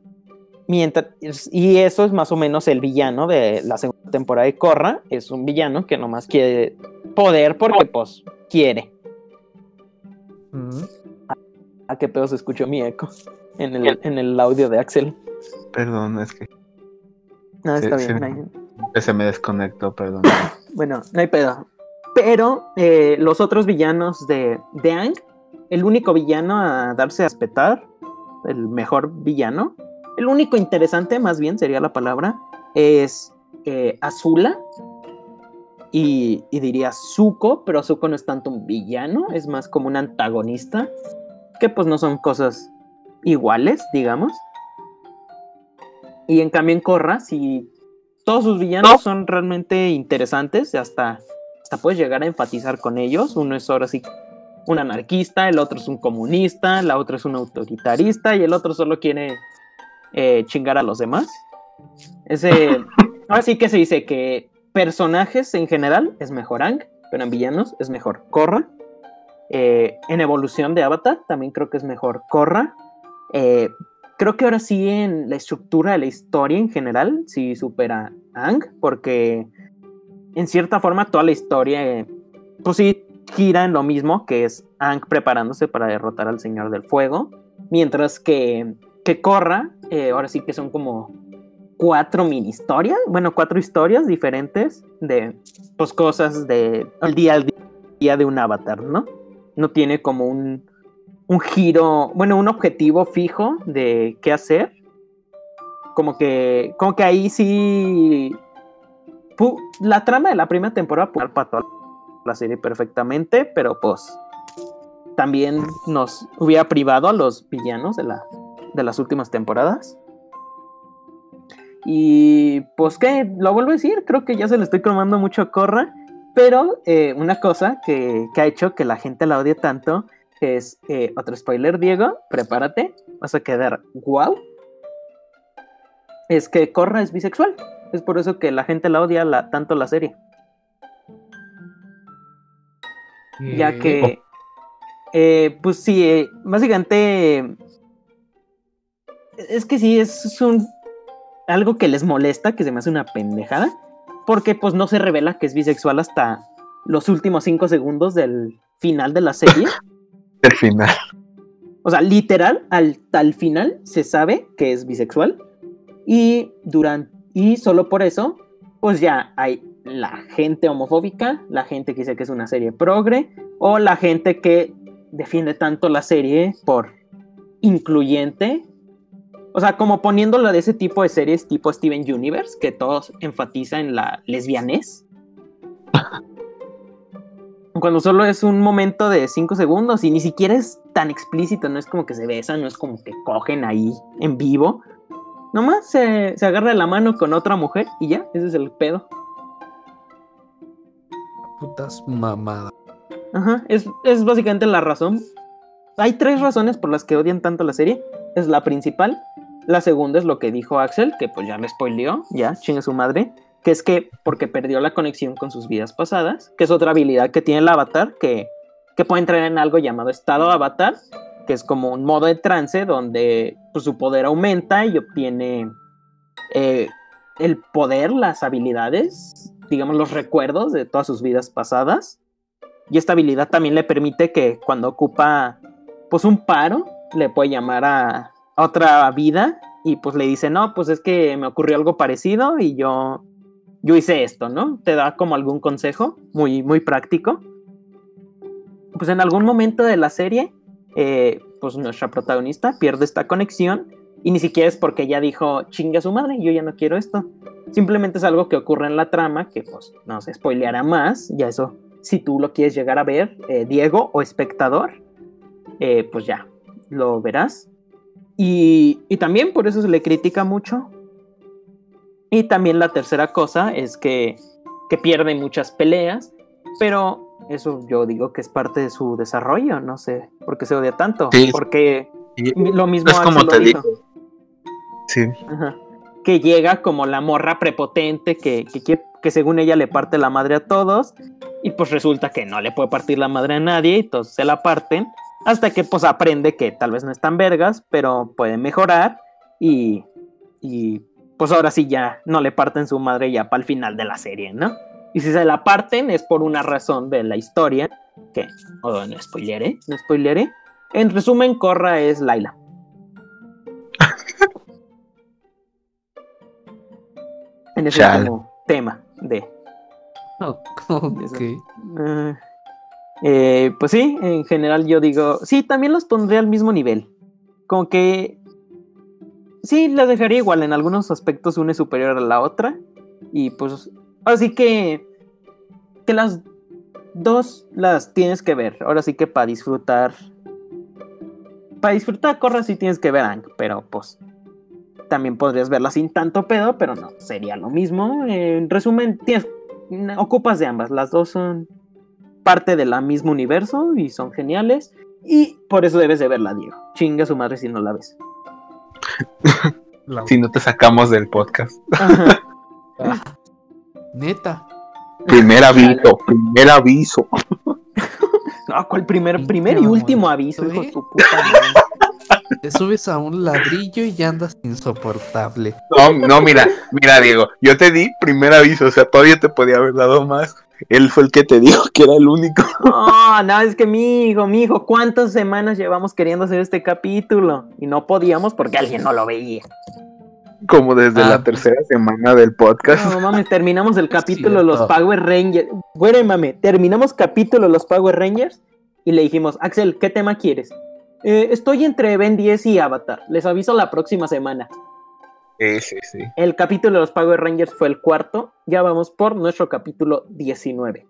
[SPEAKER 1] Mientras, y eso es más o menos el villano de la segunda temporada de Corra. Es un villano que nomás quiere poder porque pues quiere. ¿A qué pedo se escuchó mi eco? En el, en el audio de Axel.
[SPEAKER 2] Perdón, es que
[SPEAKER 1] No, está bien. hay-
[SPEAKER 2] se me desconectó, perdón.
[SPEAKER 1] Bueno, no hay pedo. Pero eh, los otros villanos de, de Aang, el único villano a darse a respetar, el mejor villano, el único interesante, más bien sería la palabra, es eh, Azula. Y, y diría Zuko, pero Zuko no es tanto un villano, es más como un antagonista, que pues no son cosas iguales, digamos. Y en cambio en Korra, sí, todos sus villanos
[SPEAKER 2] No.
[SPEAKER 1] son realmente interesantes, hasta hasta puedes llegar a enfatizar con ellos. Uno es ahora sí un anarquista, el otro es un comunista, la otra es un autoritarista y el otro solo quiere eh, chingar a los demás. Ese, ahora sí que se dice que personajes en general es mejor Ang, pero en villanos es mejor Korra. Eh, en evolución de Avatar también creo que es mejor Korra. Eh, creo que ahora sí en la estructura de la historia en general sí supera Ang, porque en cierta forma toda la historia, pues sí, gira en lo mismo, que es Ang preparándose para derrotar al Señor del Fuego, mientras que, que Korra, eh, ahora sí que son como cuatro mini historias, bueno, cuatro historias diferentes de pues, cosas de al día al día de un avatar, ¿no? No tiene como un, un giro, bueno, un objetivo fijo de qué hacer. Como que, como que ahí sí. La trama de la primera temporada puede para toda la serie perfectamente, pero pues también nos hubiera privado a los villanos de, la, de las últimas temporadas. Y pues que, lo vuelvo a decir, creo que ya se le estoy cromando mucho a Corra, pero eh, una cosa que, que, ha hecho que la gente la odie tanto es eh, otro spoiler, Diego, prepárate, vas a quedar wow. Es que Corra es bisexual, es por eso que la gente la odia la, tanto la serie. Ya que, eh, pues sí, básicamente es que sí, es un algo que les molesta, que se me hace una pendejada, porque pues no se revela que es bisexual hasta los últimos cinco segundos del final de la serie.
[SPEAKER 2] El final.
[SPEAKER 1] O sea, literal, al, al final se sabe que es bisexual y durante y solo por eso, pues ya hay la gente homofóbica, la gente que dice que es una serie progre o la gente que defiende tanto la serie por incluyente o sea, como poniéndolo de ese tipo de series tipo Steven Universe, que todos enfatizan en la lesbianez. Cuando solo es un momento de cinco segundos y ni siquiera es tan explícito, no es como que se besan, no es como que cogen ahí en vivo. Nomás se, se agarra la mano con otra mujer y ya, ese es el pedo.
[SPEAKER 3] Putas mamadas.
[SPEAKER 1] Ajá, es, es básicamente la razón. Hay tres razones por las que odian tanto la serie. Es la principal, la segunda es lo que dijo Axel, que pues ya me spoileó, ya, chingue su madre, que es que porque perdió la conexión con sus vidas pasadas, que es otra habilidad que tiene el avatar, que, que puede entrar en algo llamado estado avatar, que es como un modo de trance donde pues, su poder aumenta y obtiene eh, el poder, las habilidades, digamos los recuerdos de todas sus vidas pasadas. Y esta habilidad también le permite que cuando ocupa pues un paro, le puede llamar a, otra vida y pues le dice, no, pues es que me ocurrió algo parecido y yo, yo hice esto, ¿no? Te da como algún consejo muy, muy práctico. Pues en algún momento de la serie, eh, pues nuestra protagonista pierde esta conexión y ni siquiera es porque ella dijo, chinga su madre, yo ya no quiero esto. Simplemente es algo que ocurre en la trama que pues no se spoileará más, ya eso, si tú lo quieres llegar a ver, eh, Diego o espectador, eh, pues ya, lo verás. Y, también por eso se le critica mucho. Y también la tercera cosa es que, que pierde muchas peleas, pero eso yo digo que es parte de su desarrollo, no sé por qué se odia tanto. Porque lo mismo
[SPEAKER 2] es como te digo. Sí.
[SPEAKER 1] Que llega como la morra prepotente que, que, que según ella le parte la madre a todos y pues resulta que no le puede partir la madre a nadie y todos se la parten hasta que pues aprende que tal vez no están vergas, pero puede mejorar y, y pues ahora sí ya no le parten su madre ya para el final de la serie, ¿no? Y si se la parten es por una razón de la historia, que, oh, no spoileré, no spoileré. En resumen, Corra es Laila. en ese tema de...
[SPEAKER 3] Okay.
[SPEAKER 1] Uh, eh, pues sí, en general yo digo, sí, también los pondré al mismo nivel. Como que sí, las dejaría igual, en algunos aspectos una es superior a la otra. Y pues, así que, que las dos las tienes que ver. Ahora sí que para disfrutar, para disfrutar Corra sí tienes que ver Ang, pero pues también podrías verla sin tanto pedo, pero no, sería lo mismo. En resumen, tienes ocupas de ambas. Las dos son parte del mismo universo y son geniales. Y por eso debes de verla, Diego. Chinga su madre si no la ves.
[SPEAKER 2] Si no te sacamos del podcast.
[SPEAKER 1] Ajá.
[SPEAKER 3] Ah, neta.
[SPEAKER 2] Primer aviso, primer aviso.
[SPEAKER 1] No, ¿cuál primer, primer y último aviso, hijo de tu puta madre?
[SPEAKER 3] Te subes a un ladrillo y ya andas insoportable.
[SPEAKER 2] No, no, mira, mira, Diego, yo te di primer aviso, o sea, todavía te podía haber dado más. Él fue el que te dijo que era el único.
[SPEAKER 1] No, no, es que mi hijo, mi hijo, ¿cuántas semanas llevamos queriendo hacer este capítulo? Y no podíamos porque alguien no lo veía.
[SPEAKER 2] Como desde
[SPEAKER 3] Ah,
[SPEAKER 2] la
[SPEAKER 3] pues.
[SPEAKER 2] tercera semana del podcast.
[SPEAKER 1] No mames, terminamos el capítulo de los. Power Rangers. Bueno, mame, terminamos capítulo de los Power Rangers y le dijimos, Axel, ¿qué tema quieres? "Eh, estoy entre Ben 10 y Avatar. Les aviso la próxima semana.
[SPEAKER 2] Sí, sí, sí.
[SPEAKER 1] El capítulo de los Power Rangers fue el cuarto. Ya vamos por nuestro capítulo 19.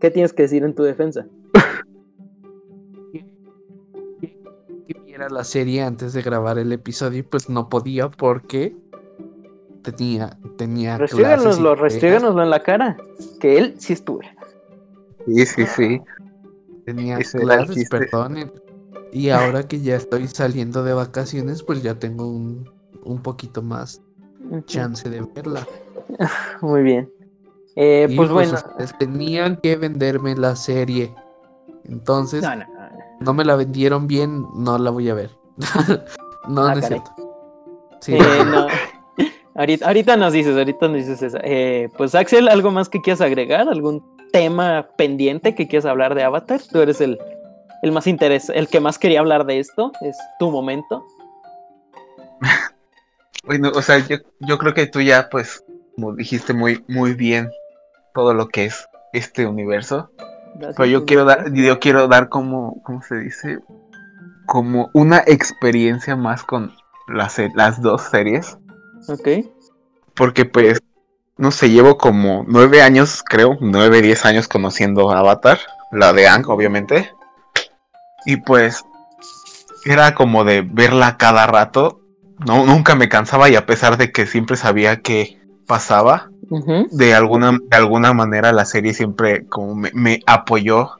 [SPEAKER 1] ¿Qué tienes que decir en tu defensa?
[SPEAKER 3] Que viera la serie antes de grabar el episodio y pues no podía porque tenía, tenía
[SPEAKER 1] Restríganoslo, restríganoslo en la cara. Que él sí estuviera.
[SPEAKER 2] Sí, sí, sí.
[SPEAKER 3] Tenía
[SPEAKER 2] Ese
[SPEAKER 3] clases, perdonen. Y ahora que ya estoy saliendo de vacaciones, pues ya tengo un, un poquito más chance de verla.
[SPEAKER 1] Muy bien. Eh,
[SPEAKER 3] Y
[SPEAKER 1] pues bueno.
[SPEAKER 3] ustedes tenían que venderme la serie. Entonces,
[SPEAKER 1] No, no, no.
[SPEAKER 3] no me la vendieron bien, no la voy a ver. no,
[SPEAKER 1] Ah,
[SPEAKER 3] no es
[SPEAKER 1] caray.
[SPEAKER 3] cierto. Sí,
[SPEAKER 1] Eh, no. ahorita, ahorita nos dices, ahorita nos dices eso. Eh, pues Axel, ¿algo más que quieras agregar? ¿Algún tema pendiente que quieras hablar de Avatar? Tú eres el, el más interes el que más quería hablar de esto. Es tu momento.
[SPEAKER 2] Bueno, o sea, yo, yo creo que tú ya, pues, como dijiste muy, muy bien todo lo que es este universo. Pero yo quiero dar, yo quiero dar como, ¿cómo se dice? Como una experiencia más con las, las dos series.
[SPEAKER 1] Ok.
[SPEAKER 2] Porque pues, no sé, llevo como nueve años, creo, nueve, diez años conociendo Avatar, la de Ang, obviamente. Y pues, era como de verla cada rato. No, nunca me cansaba y a pesar de que siempre sabía que pasaba, de alguna, de alguna manera la serie siempre como me, me apoyó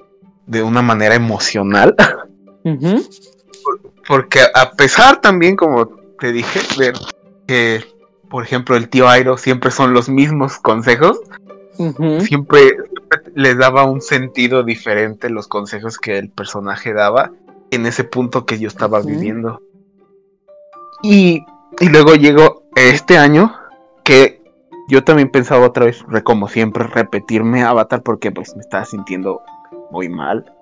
[SPEAKER 2] de una manera emocional. Porque a pesar también, como te dije, ver que, por ejemplo, el tío Airo siempre son los mismos consejos, siempre, siempre le daba un sentido diferente los consejos que el personaje daba en ese punto que yo estaba viviendo. Y, y luego llegó este año que yo también pensaba otra vez, como siempre, repetirme Avatar porque pues me estaba sintiendo muy mal,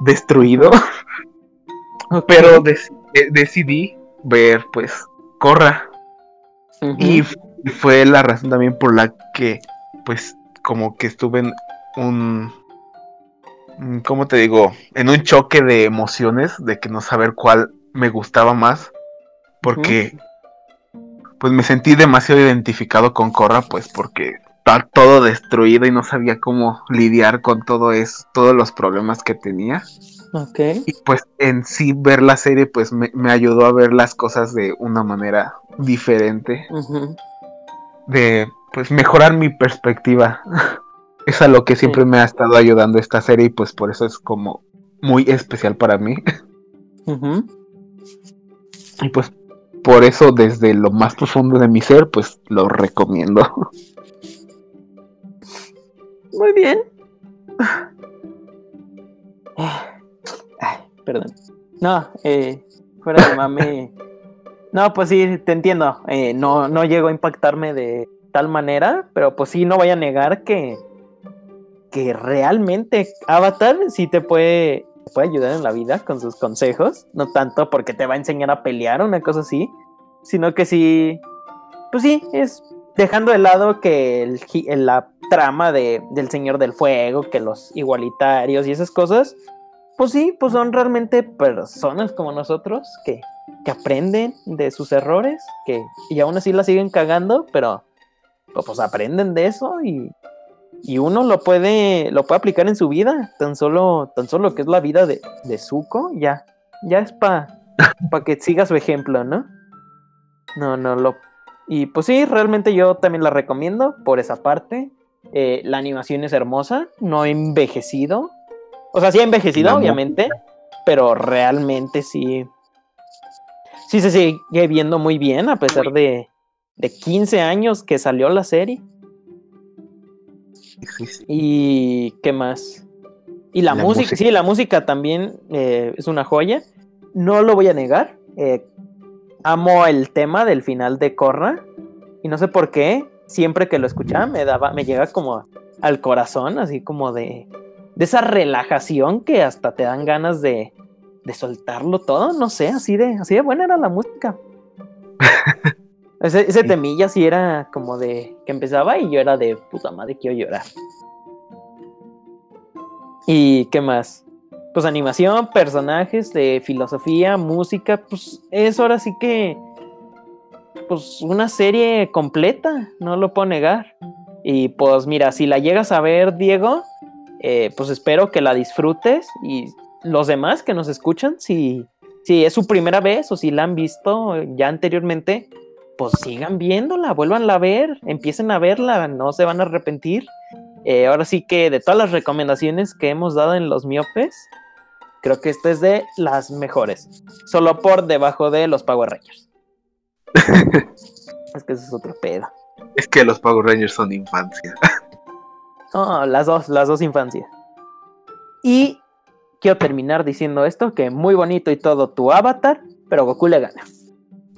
[SPEAKER 2] destruido. Pero dec- decidí ver, pues, Corra. Y fue la razón también por la que, pues, como que estuve en un. ¿Cómo te digo? En un choque de emociones, de que no saber cuál me gustaba más. Porque, pues, me sentí demasiado identificado con Corra, pues, porque está todo destruido y no sabía cómo lidiar con todo eso, todos los problemas que tenía.
[SPEAKER 1] Ok.
[SPEAKER 2] Y pues en sí ver la serie pues me, me ayudó a ver las cosas de una manera diferente, de pues mejorar mi perspectiva. es a lo que siempre
[SPEAKER 1] Sí.
[SPEAKER 2] me ha estado ayudando esta serie y pues por eso es como muy especial para mí.
[SPEAKER 1] Ujú.
[SPEAKER 2] y pues por eso desde lo más profundo de mi ser pues lo recomiendo.
[SPEAKER 1] Muy bien. Ay, perdón. No, eh, fuera de mame. No, pues sí, te entiendo. Eh, no, no llegó a impactarme de tal manera, pero pues sí, no voy a negar que, que realmente Avatar sí te puede, puede ayudar en la vida con sus consejos. No tanto porque te va a enseñar a pelear o una cosa así, sino que sí, pues sí, es dejando de lado que el, gi- la trama de, del Señor del Fuego, que los igualitarios y esas cosas, pues sí, pues son realmente personas como nosotros que, que aprenden de sus errores, que y aún así la siguen cagando, pero pues, pues aprenden de eso y, y uno lo puede lo puede aplicar en su vida, tan solo tan solo que es la vida de, de Zuko, ya ya es para que siga su ejemplo, ¿no? No, no lo y pues sí, realmente yo también la recomiendo por esa parte. Eh, la animación es hermosa, no ha envejecido. O sea, sí ha envejecido, obviamente, pero realmente sí. Sí se sigue viendo muy bien, a pesar de, de 15 años que salió la serie. ¿Y qué más? Y la,
[SPEAKER 2] La
[SPEAKER 1] música,
[SPEAKER 2] música.
[SPEAKER 1] sí, la música también eh, es una joya. No lo voy a negar. eh, amo el tema del final de Korra. Y no sé por qué. Siempre que lo escuchaba me daba, me llega como al corazón, así como de, de esa relajación que hasta te dan ganas de, de soltarlo todo. No sé, así de, así de buena era la música. Ese, ese
[SPEAKER 2] Sí.
[SPEAKER 1] temilla sí era como de que empezaba y yo era de puta madre, quiero llorar. ¿Y qué más? Pues animación, personajes, de filosofía, música, pues es ahora sí que pues una serie completa, no lo puedo negar. Y pues mira, si la llegas a ver, Diego, eh, pues espero que la disfrutes y los demás que nos escuchan, si, si es su primera vez o si la han visto ya anteriormente, pues sigan viéndola, vuélvanla a ver, empiecen a verla, no se van a arrepentir. Eh, ahora sí que de todas las recomendaciones que hemos dado en los miopes, creo que esta es de las mejores. Solo por debajo de los Power Rangers. es que eso es otro pedo.
[SPEAKER 2] Es que los Power Rangers son infancia.
[SPEAKER 1] No, las dos, las dos infancias. Y quiero terminar diciendo esto, que muy bonito y todo tu avatar, pero Goku le gana.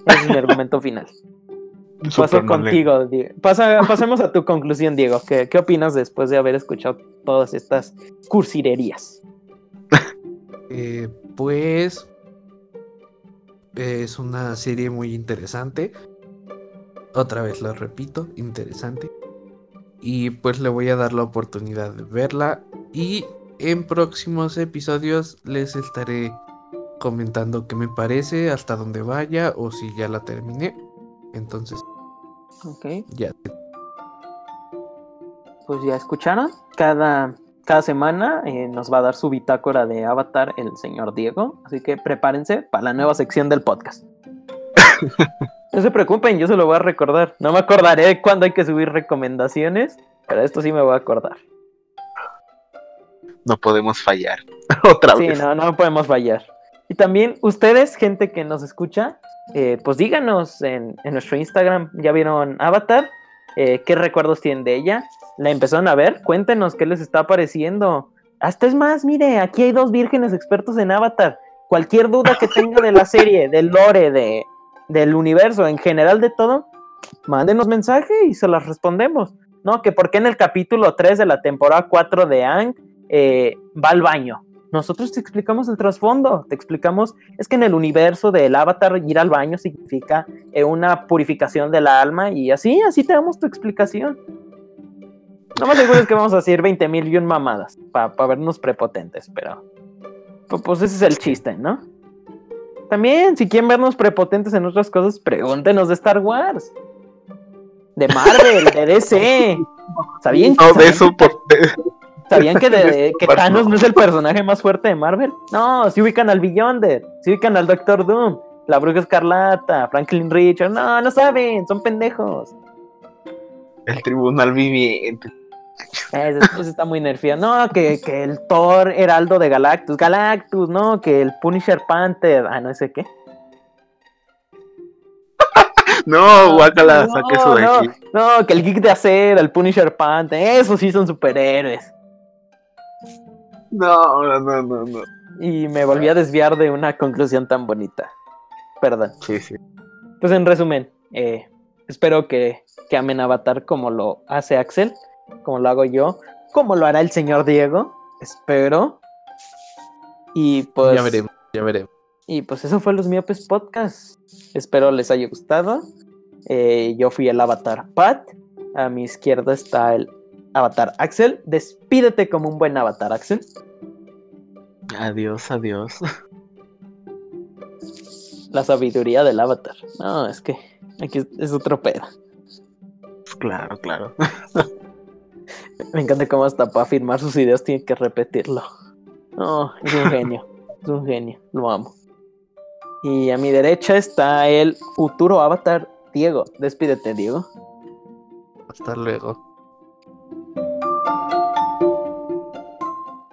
[SPEAKER 1] Ese es mi argumento final. Paso contigo, Diego. Pasa- pasemos a tu conclusión, Diego. ¿Qué, ¿Qué opinas después de haber escuchado todas estas cursirerías?
[SPEAKER 3] Eh, pues es una serie muy interesante. Otra vez lo repito, interesante. Y pues le voy a dar la oportunidad de verla. Y en próximos episodios les estaré comentando qué me parece, hasta dónde vaya o si ya la terminé. Entonces,
[SPEAKER 1] Ok,
[SPEAKER 3] ya.
[SPEAKER 1] pues ya escucharon. Cada, cada semana eh, nos va a dar su bitácora de Avatar el señor Diego. Así que prepárense para la nueva sección del podcast. no se preocupen, yo se lo voy a recordar. No me acordaré cuándo hay que subir recomendaciones, pero esto sí me voy a acordar.
[SPEAKER 2] No podemos fallar. Otra
[SPEAKER 1] Sí,
[SPEAKER 2] vez.
[SPEAKER 1] no, no podemos fallar. Y también ustedes, gente que nos escucha, eh, pues díganos en, en nuestro Instagram, ¿ya vieron Avatar? Eh, ¿Qué recuerdos tienen de ella? ¿La empezaron a ver? Cuéntenos qué les está pareciendo. Hasta es más, mire, aquí hay dos vírgenes expertos en Avatar. Cualquier duda que tenga de la serie, del lore, de, del universo, en general de todo, mándenos mensaje y se las respondemos. No, que por qué en el capítulo 3 de la temporada 4 de Ang eh, va al baño. Nosotros te explicamos el trasfondo, te explicamos, es que en el universo del avatar ir al baño significa eh, una purificación del alma y así, así te damos tu explicación. No más seguro es que vamos a decir 20 mil y un mamadas para vernos prepotentes, pero pu- pues ese es el chiste, ¿no? También, si quieren vernos prepotentes en otras cosas, pregúntenos de Star Wars. De Marvel, de DC. ¿Sabían,
[SPEAKER 2] No, de eso por...
[SPEAKER 1] ¿Sabían que, de- que. Thanos no es el personaje más fuerte de Marvel? No, si ubican al Beyonder, si ubican al Doctor Doom, la Bruja Escarlata, Franklin Richard. No, no saben, son pendejos.
[SPEAKER 2] el tribunal viviente.
[SPEAKER 1] Ese, ese está muy nerfeado. No, que, que el Thor Heraldo de Galactus. Galactus, no, que el Punisher Panther. Ah, no sé qué.
[SPEAKER 2] No, guácala,
[SPEAKER 1] no,
[SPEAKER 2] saque eso de
[SPEAKER 1] no,
[SPEAKER 2] aquí.
[SPEAKER 1] no, que el Geek de Acero, el Punisher Panther. Esos sí son superhéroes.
[SPEAKER 2] No, no, no, no, no.
[SPEAKER 1] Y me volví a desviar de una conclusión tan bonita. Perdón.
[SPEAKER 2] Sí, sí.
[SPEAKER 1] Pues en resumen, eh, espero que, que amen Avatar como lo hace Axel, como lo hago yo, como lo hará el señor Diego. Espero. Y pues.
[SPEAKER 3] ya veremos, ya veremos.
[SPEAKER 1] Y pues eso fue los Miopes Podcast. Espero les haya gustado. Eh, yo fui el Avatar Pat. A mi izquierda está el Avatar Axel. Despídete como un buen Avatar Axel.
[SPEAKER 2] Adiós, adiós.
[SPEAKER 1] La sabiduría del Avatar. No, es que aquí es, es otro pedo.
[SPEAKER 2] Claro, claro.
[SPEAKER 1] Me encanta cómo hasta para afirmar sus ideas tiene que repetirlo. No, es un genio. Es un genio. Lo amo. Y a mi derecha está el futuro avatar Diego. Despídete, Diego.
[SPEAKER 3] Hasta luego.